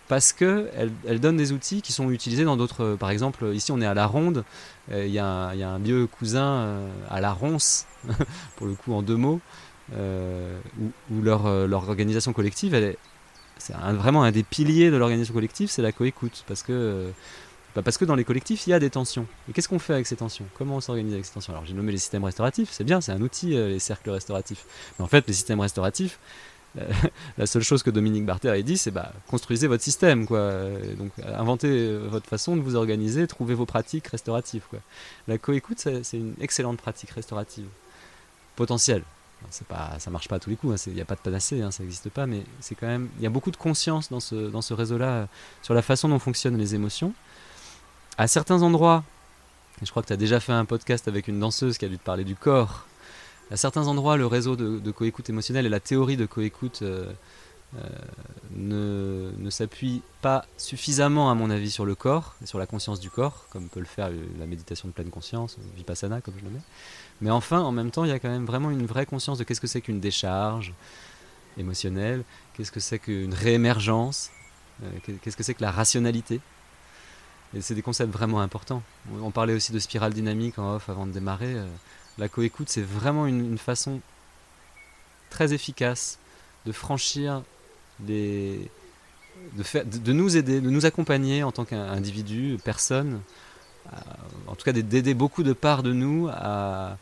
parce qu'elle elle donne des outils qui sont utilisés dans d'autres. Par exemple, ici on est à la Ronde, euh, il y, a un lieu cousin euh, à la Ronce, pour le coup en deux mots, euh, où, leur, organisation collective, c'est vraiment un des piliers de l'organisation collective, c'est la coécoute, parce que bah, parce que dans les collectifs, il y a des tensions. Et qu'est-ce qu'on fait avec ces tensions? Comment on s'organise avec ces tensions? Alors j'ai nommé les systèmes restauratifs, c'est bien, c'est un outil, les cercles restauratifs. Mais en fait, les systèmes restauratifs, la seule chose que Dominique Barter a dit, c'est bah, construisez votre système, quoi. donc inventez votre façon de vous organiser, trouvez vos pratiques restauratives, quoi. La coécoute, c'est une excellente pratique restaurative, potentielle. C'est pas, ça marche pas à tous les coups, il hein, n'y a pas de panacée, hein, ça n'existe pas, mais c'est quand même, il y a beaucoup de conscience dans ce, dans ce réseau-là sur la façon dont fonctionnent les émotions. À certains endroits, je crois que tu as déjà fait un podcast avec une danseuse qui a dû te parler du corps, à certains endroits, le réseau de, coécoute émotionnelle et la théorie de coécoute euh, euh, ne, ne s'appuie pas suffisamment, à mon avis, sur le corps et sur la conscience du corps, comme peut le faire la méditation de pleine conscience, vipassana, comme je le mets. Mais enfin, en même temps, il y a quand même vraiment une vraie conscience de qu'est-ce que c'est qu'une décharge émotionnelle, qu'est-ce que c'est qu'une réémergence, euh, qu'est-ce que c'est que la rationalité. Et c'est des concepts vraiment importants. On parlait aussi de spirale dynamique en off avant de démarrer. La coécoute, c'est vraiment une, façon très efficace de franchir des. De, nous aider, de nous accompagner en tant qu'individu, personne, en tout cas d'aider beaucoup de parts de nous à,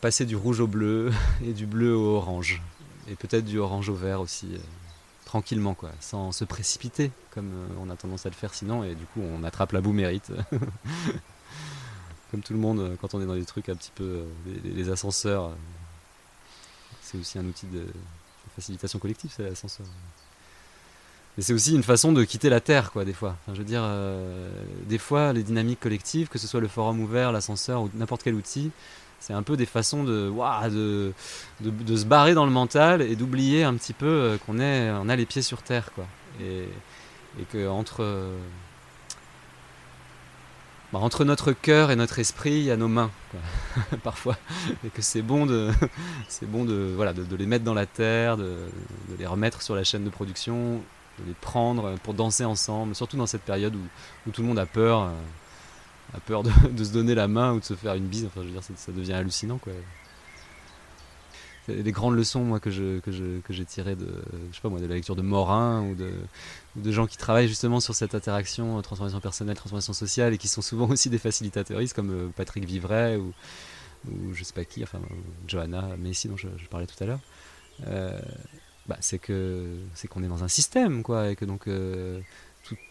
passer du rouge au bleu et du bleu au orange, et peut-être du orange au vert aussi, euh, tranquillement, sans se précipiter, comme euh, on a tendance à le faire sinon, et du coup on attrape la boue mérite. comme tout le monde, euh, quand on est dans des trucs un petit peu. Euh, les, ascenseurs, euh, c'est aussi un outil de, facilitation collective, c'est l'ascenseur. Mais c'est aussi une façon de quitter la Terre, quoi, des fois. je veux dire, des fois, les dynamiques collectives, que ce soit le forum ouvert, l'ascenseur ou n'importe quel outil, c'est un peu des façons de, de, de, se barrer dans le mental et d'oublier un petit peu qu'on est, on a les pieds sur Terre, quoi. Et, et que entre bah, entre notre cœur et notre esprit, il y a nos mains, parfois, et que c'est bon de, bon de, voilà, de, les mettre dans la terre, de, les remettre sur la chaîne de production, de les prendre pour danser ensemble, surtout dans cette période où, tout le monde a peur, euh, a peur de, se donner la main ou de se faire une bise. Enfin, je veux dire, ça, ça devient hallucinant, quoi les grandes leçons moi que je que je que j'ai tirées de je sais pas moi de la lecture de Morin ou de de gens qui travaillent justement sur cette interaction euh, transformation personnelle transformation sociale et qui sont souvent aussi des facilitateuristes comme euh, Patrick Vivray ou ou je sais pas qui enfin Johanna Messi dont je, parlais tout à l'heure. Euh, bah, c'est que c'est qu'on est dans un système quoi et que donc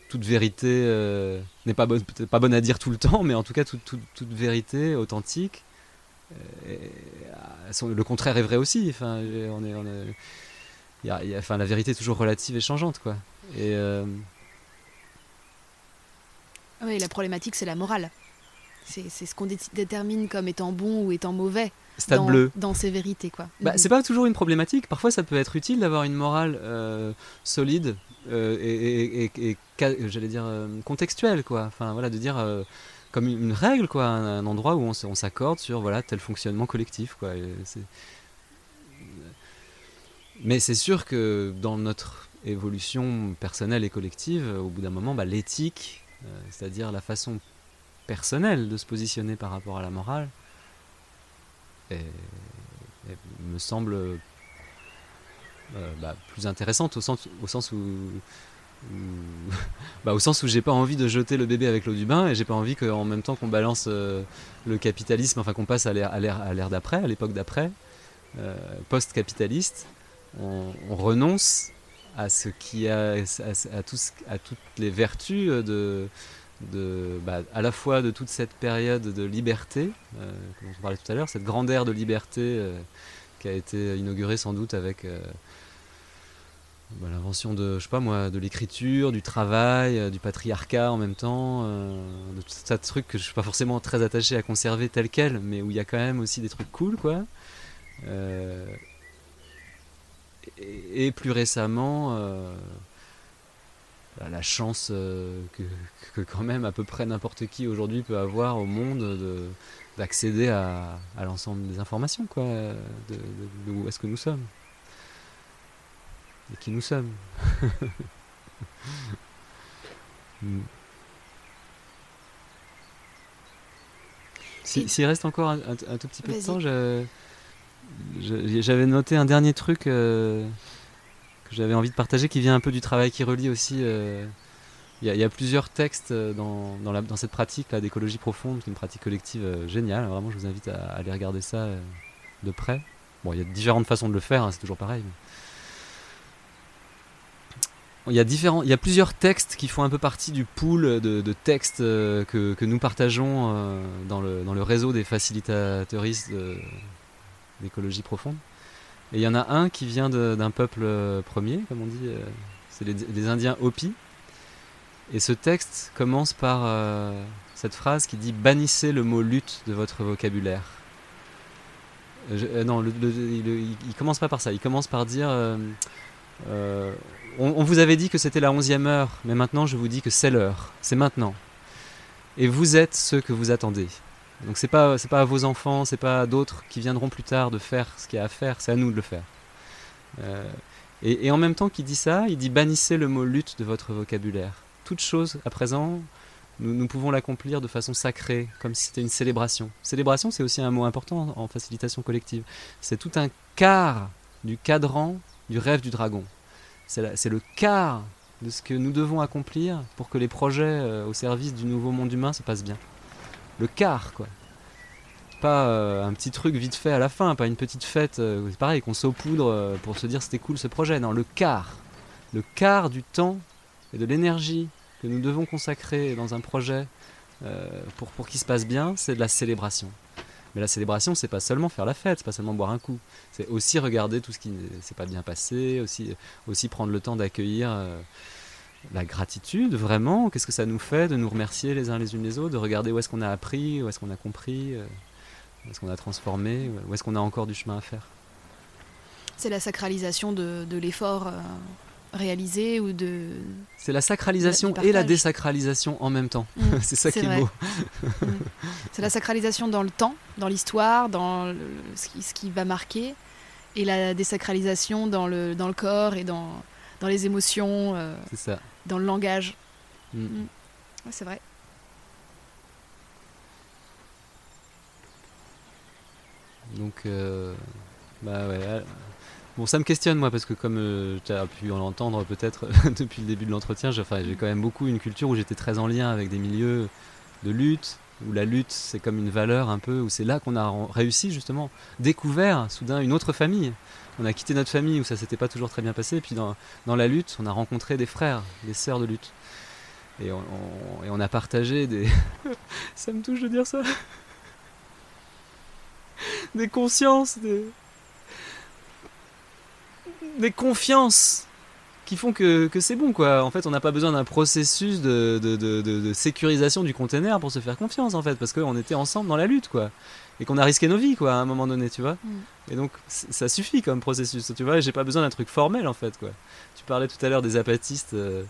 toute vérité n'est pas bonne à dire tout le temps mais en tout cas toute, vérité authentique le contraire est vrai aussi. Enfin, on est, on enfin, la vérité est toujours relative et changeante, quoi. Et euh, Oui, la problématique, c'est la morale. C'est ce qu'on dé- détermine comme étant bon ou étant mauvais Stade dans, bleu. dans ces vérités. quoi. Bah, Mhm. c'est pas toujours une problématique. Parfois, ça peut être utile d'avoir une morale euh, solide euh, et, et- et- et ca- j'allais dire euh, contextuelle, quoi. Enfin, voilà, de dire euh, comme une règle, quoi, un, endroit où on, s'accorde sur voilà tel fonctionnement collectif, quoi. Mais c'est sûr que dans notre évolution personnelle et collective, au bout d'un moment, bah, l'éthique, euh, c'est-à-dire la façon personnelle de se positionner par rapport à la morale, me semble euh, bah, plus intéressante au sens, où- bah, au sens où j'ai pas envie de jeter le bébé avec l'eau du bain et j'ai pas envie qu'en même temps qu'on balance euh, le capitalisme, enfin qu'on passe à l'ère, d'après, à l'époque d'après, euh, post-capitaliste, on, on renonce à ce qui a, à, à toutes les vertus de, de bah, à la fois de toute cette période de liberté, euh, dont on parlait tout à l'heure, cette grande ère de liberté euh, qui a été inaugurée sans doute avec euh, bah, l'invention de, je sais pas moi, de l'écriture, du travail, euh, du patriarcat en même temps, euh, de tout ça de trucs que je suis pas forcément très attaché à conserver tel quel, mais où il y a quand même aussi des trucs cool, quoi. Euh, et, plus récemment, euh, la- chance que, quand même à peu près n'importe qui aujourd'hui peut avoir au monde de d'accéder à, l'ensemble des informations, quoi, de- de où est-ce que nous sommes et qui nous sommes. Mm. Si- Et- S'il reste encore un, un- un tout petit peu de temps, j'avais noté un dernier truc euh, que j'avais envie de partager qui vient un peu du travail qui relie aussi. euh, Il y, a- il y a plusieurs textes euh, dans, dans, la- dans cette pratique d'écologie profonde, qui est une pratique collective euh, géniale. Vraiment, je vous invite à, à aller regarder ça de près. Bon, il y a différentes façons de le faire, hein, c'est toujours pareil. mais- Il y, a différents, il y a plusieurs textes qui font un peu partie du pool de, de textes euh, que, que nous partageons euh, dans, le, dans le réseau des facilitateuristes d'écologie profonde. Et il y en a un qui vient d'un peuple euh, premier, comme on dit, c'est les, les Indiens Hopi. Et ce texte commence par euh, cette phrase qui dit Bannissez le mot lutte de votre vocabulaire. Euh, non, le- le- il, il- commence pas par ça. Il commence par dire euh, on, vous avait dit que c'était la onzième heure, mais maintenant je vous dis que c'est l'heure. C'est maintenant. Et vous êtes ceux que vous attendez. Donc c'est pas c'est pas à vos enfants, c'est pas à d'autres qui viendront plus tard de faire ce qu'il y a à faire. C'est à nous de le faire. Euh, et, et en même temps qu'il dit ça, il dit bannissez le mot lutte de votre vocabulaire. Toute chose à présent, nous, nous pouvons l'accomplir de façon sacrée, comme si c'était une célébration. Célébration, c'est aussi un mot important en facilitation collective. C'est tout un quart du cadran du rêve du dragon. C'est le quart de ce que nous devons accomplir pour que les projets euh, au service du nouveau monde humain se passent bien. Le quart, quoi. Pas euh, un petit truc vite fait à la fin, pas une petite fête, euh, c'est pareil, qu'on saupoudre euh, pour se dire c'était cool ce projet. Non, le quart. Le quart du temps et de l'énergie que nous devons consacrer dans un projet pour, pour qu'il se passe bien, c'est de la célébration. Mais la célébration, c'est pas seulement faire la fête, c'est pas seulement boire un coup. C'est aussi regarder tout ce qui ne s'est pas bien passé, aussi, aussi prendre le temps d'accueillir euh, la gratitude, vraiment. Qu'est-ce que ça nous fait de nous remercier les uns les unes les autres, de regarder où est-ce qu'on a appris, où est-ce qu'on a compris, euh, où est-ce qu'on a transformé, où est-ce qu'on a encore du chemin à faire? C'est la sacralisation de, l'effort euh, réalisé ou de. C'est la sacralisation et la désacralisation en même temps. Mm, c'est ça qui est beau. C'est la sacralisation dans le temps, dans l'histoire, dans le- ce, qui, ce qui va marquer, et la désacralisation dans le, dans le corps et dans, dans les émotions, euh, ça. dans le langage. Mm. Ouais, c'est vrai. Donc, euh, bah ouais. Euh, Bon, ça me questionne moi parce que comme tu as pu en entendre peut-être depuis le début de l'entretien, j'ai quand même beaucoup une culture où j'étais très en lien avec des milieux de lutte, où la lutte c'est comme une valeur un peu, où c'est là qu'on a réussi justement, découvert soudain une autre famille. On a quitté notre famille où ça s'était pas toujours très bien passé, et puis dans, la lutte, on a rencontré des frères, des sœurs de lutte. Et on a partagé des... ça me touche de dire ça des consciences, des, des confiances qui font que, que c'est bon quoi. En fait, on n'a pas besoin d'un processus de, de, de, de, sécurisation du container pour se faire confiance en fait, parce qu'on était ensemble dans la lutte quoi, et qu'on a risqué nos vies quoi à un moment donné, tu vois. Mm. Et donc ça suffit comme processus, tu vois. J'ai pas besoin d'un truc formel en fait quoi. Tu parlais tout à l'heure des apatistes. Euh,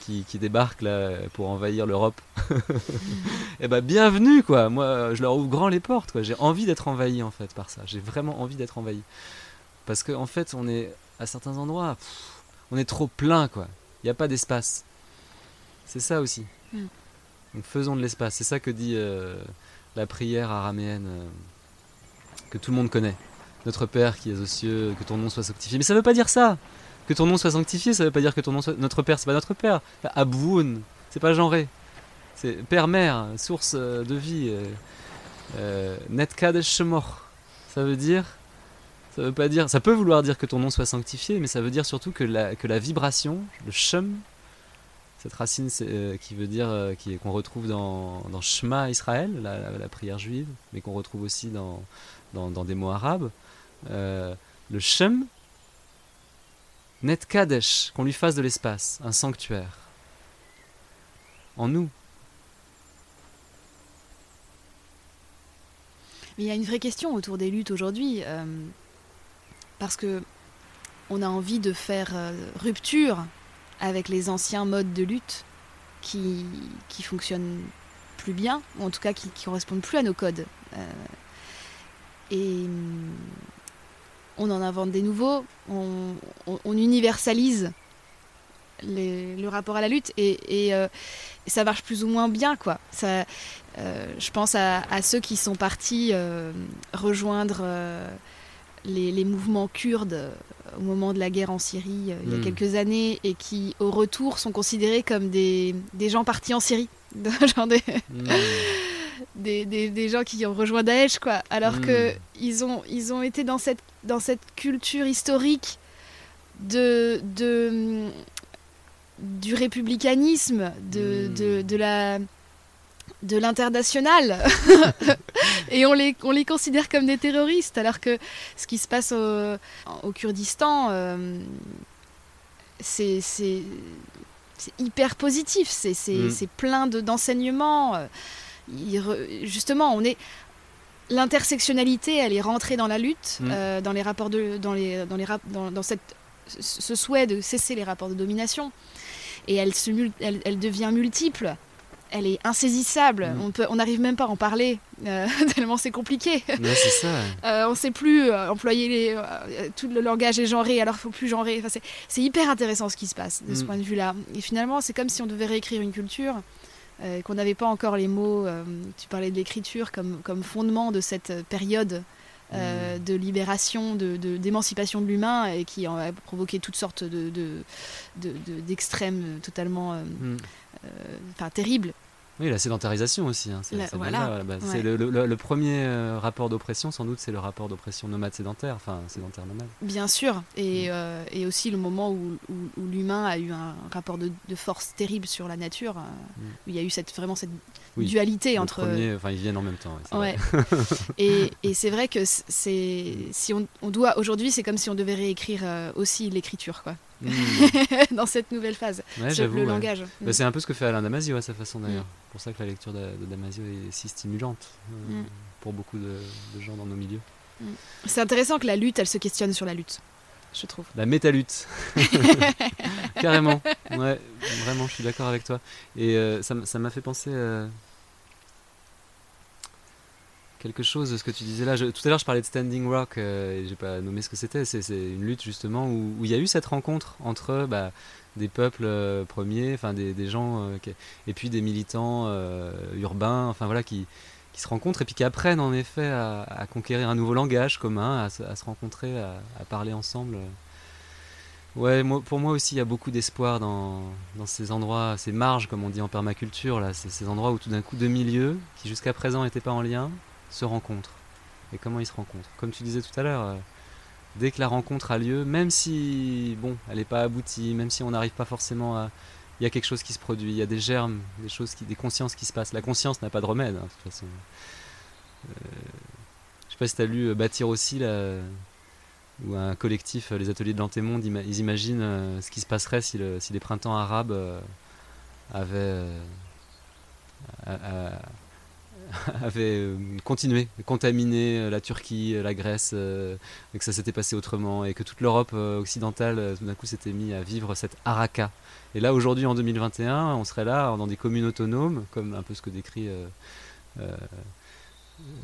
qui, qui, débarquent là pour envahir l'Europe. Et eh ben bienvenue quoi. Moi je leur ouvre grand les portes quoi. J'ai envie d'être envahi en fait par ça. J'ai vraiment envie d'être envahi. Parce qu'en en fait on est à certains endroits on est trop plein, quoi. Il n'y a pas d'espace. C'est ça aussi. Mm. Donc faisons de l'espace. C'est ça que dit euh, la prière araméenne euh, que tout le monde connaît. Notre Père qui es aux cieux, que ton nom soit sanctifié. Mais ça ne veut pas dire ça. Que ton nom soit sanctifié, ça ne veut pas dire que ton nom soit. Notre Père, c'est pas notre Père. Aboun, c'est pas genré. C'est Père-Mère, source euh, de vie. Netkad Shemor. Ça veut dire ça peut vouloir dire que ton nom soit sanctifié, mais ça veut dire surtout que la, que la vibration, le shem, cette racine euh, qui veut dire euh, qu'on retrouve dans, dans Shema Israël, la, prière juive, mais qu'on retrouve aussi dans, dans, des mots arabes, euh, le shem, net kadesh, qu'on lui fasse de l'espace, un sanctuaire, en nous. il y a une vraie question autour des luttes aujourd'hui parce que on a envie de faire euh, rupture avec les anciens modes de lutte qui, qui fonctionnent plus bien, ou en tout cas qui, ne correspondent plus à nos codes. Euh, et mm, on en invente des nouveaux, on, universalise le rapport à la lutte et, euh, ça marche plus ou moins bien quoi. Je pense à, ceux qui sont partis rejoindre les, mouvements kurdes euh, au moment de la guerre en Syrie euh, il y a hmm. quelques années et qui au retour sont considérés comme des, gens partis en Syrie. Genre hmm. des, des, gens qui ont rejoint Daesh quoi. Alors hmm. que ils ont, ils ont été dans cette, dans cette culture historique de, de, du républicanisme, de, de, de la de l'international. Et on les, on les considère comme des terroristes alors que ce qui se passe au, Kurdistan euh, c'est hyper positif. C'est mm. plein d'enseignements. Justement on est l'intersectionnalité elle est rentrée dans la lutte mm. euh, dans les rapports de dans les dans les dans, dans cette ce souhait de cesser les rapports de domination. Et elle, se, elle, elle devient multiple elle est insaisissable. Mm. On peut, on n'arrive même pas à en parler euh, tellement c'est compliqué. c'est ça. Euh, on ne sait plus euh, employer les, tout le langage est genré, alors il faut plus genrer. Enfin, c'est hyper intéressant ce qui se passe de ce mm. point de vue-là. Et finalement, c'est comme si on devait réécrire une culture. qu'on n'avait pas encore les mots, tu parlais de l'écriture comme, comme fondement de cette période mm. de libération, d'émancipation de, de l'humain et qui a provoqué toutes sortes d'extrêmes de, totalement euh, enfin terrible. Oui, la sédentarisation aussi. Hein, c'est le, premier euh, rapport d'oppression, sans doute, c'est le rapport d'oppression nomade sédentaire, enfin sédentaire nomade. Bien sûr, et, mm. euh, et aussi le moment où, où, l'humain a eu un rapport de, force terrible sur la nature, mm. où il y a eu cette, vraiment cette dualité entre. enfin, ils viennent en même temps. Ouais. et, et c'est vrai que c'est si on, on doit aujourd'hui, c'est comme si on devait réécrire aussi l'écriture, quoi. Hmm. dans cette nouvelle phase. le langage. Bah, c'est un peu ce que fait Alain Damasio à sa façon d'ailleurs. C'est pour ça que la lecture de, Damasio est si stimulante euh, hmm. pour beaucoup de, gens dans nos milieux. Hmm. C'est intéressant que la lutte, elle se questionne sur la lutte, je trouve. La métalutte. Carrément. Ouais, vraiment, je suis d'accord avec toi. Et euh, ça m'a fait penser. Euh, quelque chose de ce que tu disais là. tout à l'heure, je parlais de Standing Rock euh, et j'ai pas nommé ce que c'était. C'est une lutte justement où, il y a eu cette rencontre entre bah, des peuples euh, premiers, enfin des, gens, euh, et puis des militants urbains, enfin voilà, qui, se rencontrent et puis qui apprennent en effet à, conquérir un nouveau langage commun, à, se rencontrer, à, parler ensemble. Ouais, moi, pour moi aussi, il y a beaucoup d'espoir dans, dans, ces endroits, ces marges, comme on dit en permaculture, là, c'est ces endroits où tout d'un coup deux milieux qui jusqu'à présent n'étaient pas en lien se rencontrent. Et comment ils se rencontrent. Comme tu disais tout à l'heure, euh, dès que la rencontre a lieu, même si bon, elle n'est pas aboutie, même si on n'arrive pas forcément à... Il y a quelque chose qui se produit, il y a des germes, des choses, qui, des consciences qui se passent. La conscience n'a pas de remède, hein, de toute façon. Euh, je sais pas si tu as lu euh, Bâtir aussi, là, ou un collectif, les ateliers de l'antémonde, ils imaginent ce qui se passerait si, si les printemps arabes avaient avait euh, continué, contaminé euh, la Turquie, euh, la Grèce, et que ça s'était passé autrement, et que toute l'Europe occidentale, tout d'un coup, s'était mis à vivre cette haraka. Et là, aujourd'hui, en 2021, on serait là dans des communes autonomes, comme un peu ce que décrit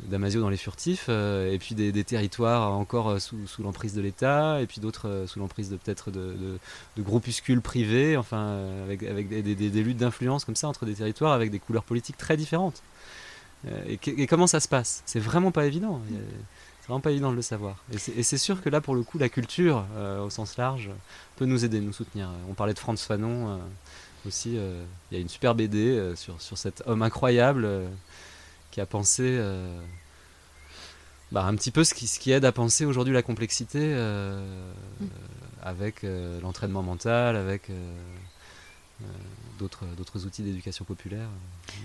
Damasio dans Les Furtifs, et puis des, territoires encore sous, l'emprise de l'État, et puis d'autres sous l'emprise de peut-être de, groupuscules privés, enfin avec, des, luttes d'influence comme ça entre des territoires avec des couleurs politiques très différentes. Euh, et, comment ça se passe? C'est vraiment pas évident. C'est vraiment pas évident de le savoir. Et c'est sûr que là, pour le coup, la culture, euh, au sens large, peut nous aider, nous soutenir. On parlait de Franz Fanon euh, aussi. Il y a une super BD sur, sur cet homme incroyable qui a pensé bah, un petit peu ce qui, ce qui aide à penser aujourd'hui la complexité mm. avec l'entraînement mental, avec d'autres outils d'éducation populaire.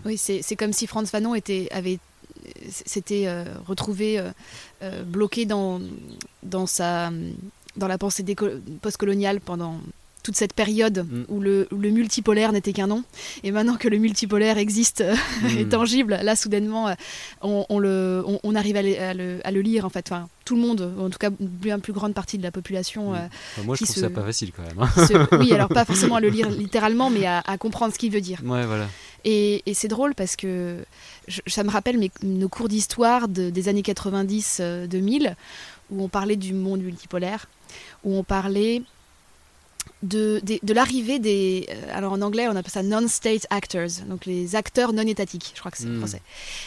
Oui, c'est comme si Franz Fanon s'était euh, retrouvé euh, euh, bloqué dans la pensée postcoloniale pendant toute cette période mm. où, le, le, multipolaire n'était qu'un nom. Et maintenant que le multipolaire existe et mm. tangible, là, soudainement, on, le, on, arrive à le, à, le, lire, en fait. Enfin, tout le monde, en tout cas une plus grande partie de la population. Mm. moi, je trouve ça pas facile quand même. Hein. oui, alors pas forcément à le lire littéralement, mais à, comprendre ce qu'il veut dire. Ouais, voilà. Et, et c'est drôle parce que ça me rappelle mes, nos cours d'histoire de, des années 90-2000, où on parlait du monde multipolaire, où on parlait de, de, l'arrivée des. Euh, alors en anglais, on appelle ça non-state actors, donc les acteurs non étatiques, je crois que c'est hmm. français.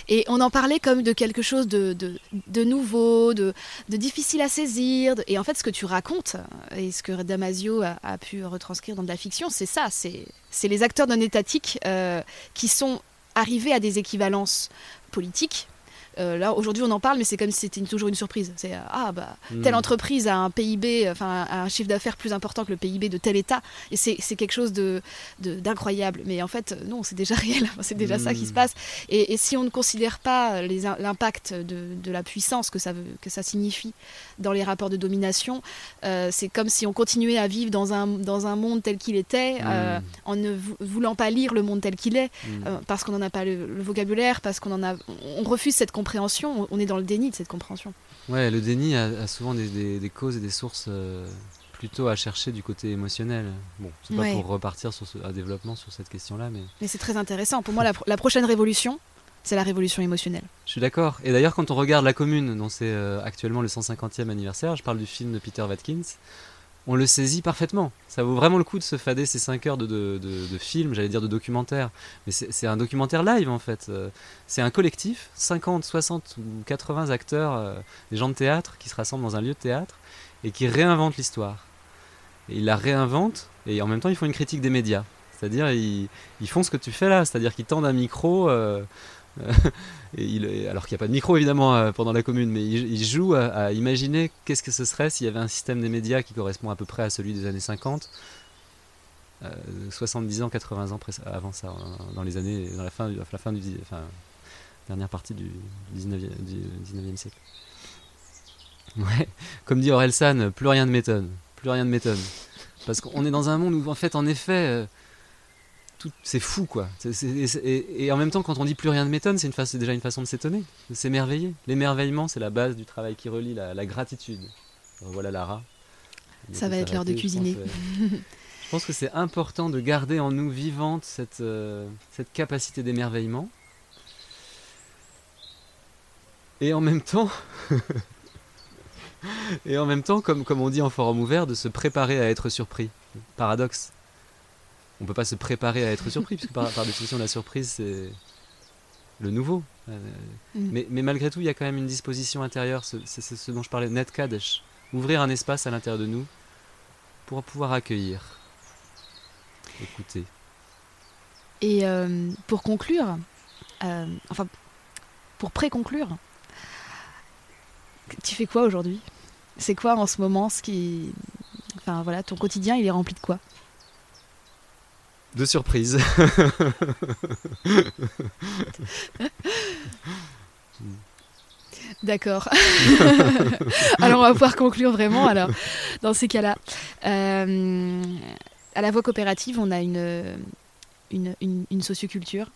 Et on en parlait comme de quelque chose de, de nouveau, de, difficile à saisir. Et en fait, ce que tu racontes, et ce que Damasio a, pu retranscrire dans de la fiction, c'est ça c'est les acteurs non étatiques euh, qui sont arrivés à des équivalences politiques euh, là, aujourd'hui, on en parle, mais c'est comme si c'était toujours une surprise. C'est euh, ah bah hmm. telle entreprise a un PIB, enfin un chiffre d'affaires plus important que le PIB de tel État, et c'est quelque chose de d'incroyable. Mais en fait, non, c'est déjà réel. c'est déjà ça qui se hmm. passe. Et, si on ne considère pas l'impact de, de, la puissance que ça veut, que ça signifie dans les rapports de domination, euh, c'est comme si on continuait à vivre dans un dans un monde tel qu'il était, hmm. en ne voulant pas lire le monde tel qu'il est, parce qu'on n'en a pas le, vocabulaire, parce qu'on en a, on refuse cette compréhension, on est dans le déni de cette compréhension. Ouais, le déni a, souvent des, causes et des sources euh, plutôt à chercher du côté émotionnel. Bon, c'est pas pour repartir sur ce, à développement sur cette question-là, mais. Mais c'est très intéressant. Pour moi, la, prochaine révolution, c'est la révolution émotionnelle. Je suis d'accord. Et d'ailleurs, quand on regarde La Commune, dont c'est euh, actuellement le 150e anniversaire, je parle du film de Peter Watkins, on le saisit parfaitement. Ça vaut vraiment le coup de se fader ces 5 heures de, de, film, j'allais dire de documentaire. Mais c'est un documentaire live en fait. Euh, c'est un collectif, 50, 60 ou 80 acteurs, euh, des gens de théâtre qui se rassemblent dans un lieu de théâtre et qui réinventent l'histoire. Et ils la réinventent et en même temps ils font une critique des médias. C'est-à-dire ils, font ce que tu fais là, c'est-à-dire qu'ils tendent un micro. Euh, alors qu'il n'y a pas de micro évidemment euh, pendant la commune, mais il, joue à, imaginer qu'est-ce que ce serait s'il y avait un système des médias qui correspond à peu près à celui des années 50, 70 euh, ans, 80 ans avant ça, hein, dans les années, dans la fin, la fin du, dernière partie du 19e, du 19e siècle. Comme dit Orelsan, plus rien ne m'étonne, plus rien ne m'étonne, parce qu'on est dans un monde où en fait, en effet c'est fou quoi. et, en même temps, quand on dit plus rien ne m'étonne, c'est déjà une façon de s'étonner, de s'émerveiller. L'émerveillement, c'est la base du travail qui relie la, gratitude. voilà Lara. Ça va être l'heure de cuisiner. Je pense, que c'est important de garder en nous vivante cette, euh, cette capacité d'émerveillement. Et en même temps, et en même temps, comme, comme on dit en forum ouvert, de se préparer à être surpris. Paradoxe on peut pas se préparer à être surpris, puisque par, définition, la surprise, c'est le nouveau. Euh, mm. mais, malgré tout, il y a quand même une disposition intérieure, c'est ce dont je parlais, net kadesh. Ouvrir un espace à l'intérieur de nous pour pouvoir accueillir, écouter. Et euh, pour conclure, euh, enfin, pour pré-conclure, tu fais quoi aujourd'hui? C'est quoi en ce moment ce qui. Enfin voilà, ton quotidien, il est rempli de quoi? De surprise. D'accord. alors on va pouvoir conclure vraiment alors dans ces cas-là. Euh, à la voie coopérative, on a une, une, une, socioculture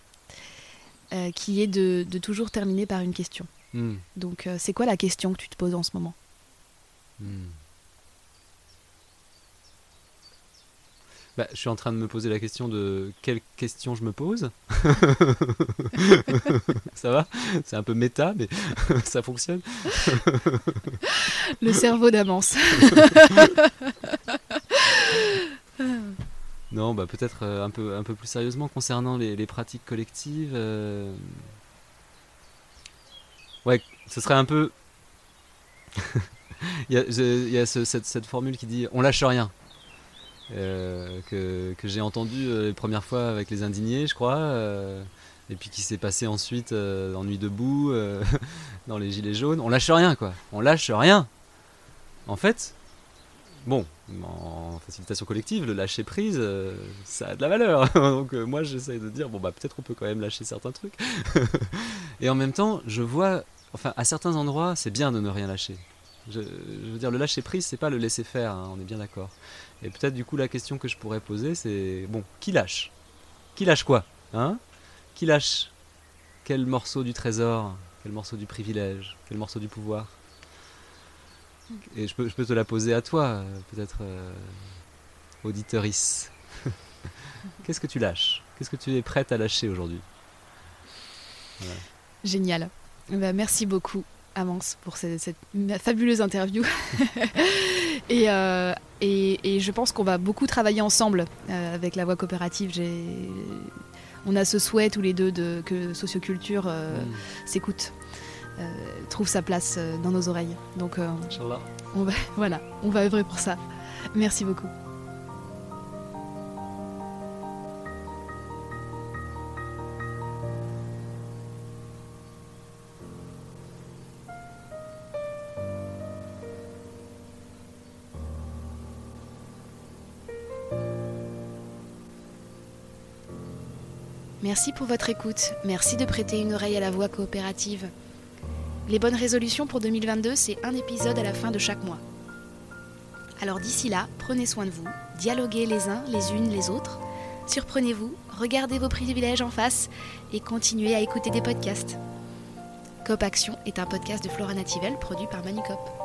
euh, qui est de, de, toujours terminer par une question. Hmm. Donc c'est quoi la question que tu te poses en ce moment? Hmm. Bah, je suis en train de me poser la question de quelle question je me pose. ça va? C'est un peu méta, mais ça fonctionne. Le cerveau d'Amance. non, bah peut-être euh, un peu, un peu plus sérieusement concernant les, pratiques collectives. Euh, ouais, ce serait un peu. il y a, cette, cette formule qui dit on lâche rien. Euh, que, j'ai entendu euh, les premières fois avec les indignés, je crois, euh, et puis qui s'est passé ensuite en Nuit debout, dans les Gilets jaunes. On lâche rien, quoi. On lâche rien. En fait, bon, en facilitation collective, le lâcher prise, ça a de la valeur. Donc moi, j'essaye de dire, bon, bah peut-être on peut quand même lâcher certains trucs. et en même temps, je vois, enfin, à certains endroits, c'est bien de ne rien lâcher. Je, veux dire, le lâcher prise, c'est pas le laisser faire, hein, on est bien d'accord. Et peut-être du coup la question que je pourrais poser c'est bon, qui lâche? Qui lâche quoi? Hein? Qui lâche? Quel morceau du trésor? Quel morceau du privilège? Quel morceau du pouvoir? Et je peux, te la poser à toi, peut-être euh, auditeurice. Qu'est-ce que tu lâches? Qu'est-ce que tu es prête à lâcher aujourd'hui? Génial. Bah, merci beaucoup Amance pour cette, fabuleuse interview. Euh, et, et, je pense qu'on va beaucoup travailler ensemble euh, avec la voie coopérative. On a ce souhait tous les deux de, que socioculture euh, mm. s'écoute, trouve sa place dans nos oreilles. Donc on va, voilà, on va œuvrer pour ça. Merci beaucoup. Merci pour votre écoute. Merci de prêter une oreille à la voix coopérative. Les bonnes résolutions pour 2022, c'est un épisode à la fin de chaque mois. Alors d'ici là, prenez soin de vous, dialoguez les uns les unes les autres, surprenez-vous, regardez vos privilèges en face et continuez à écouter des podcasts. Cop Action est un podcast de Flora Nativelle produit par Manucop.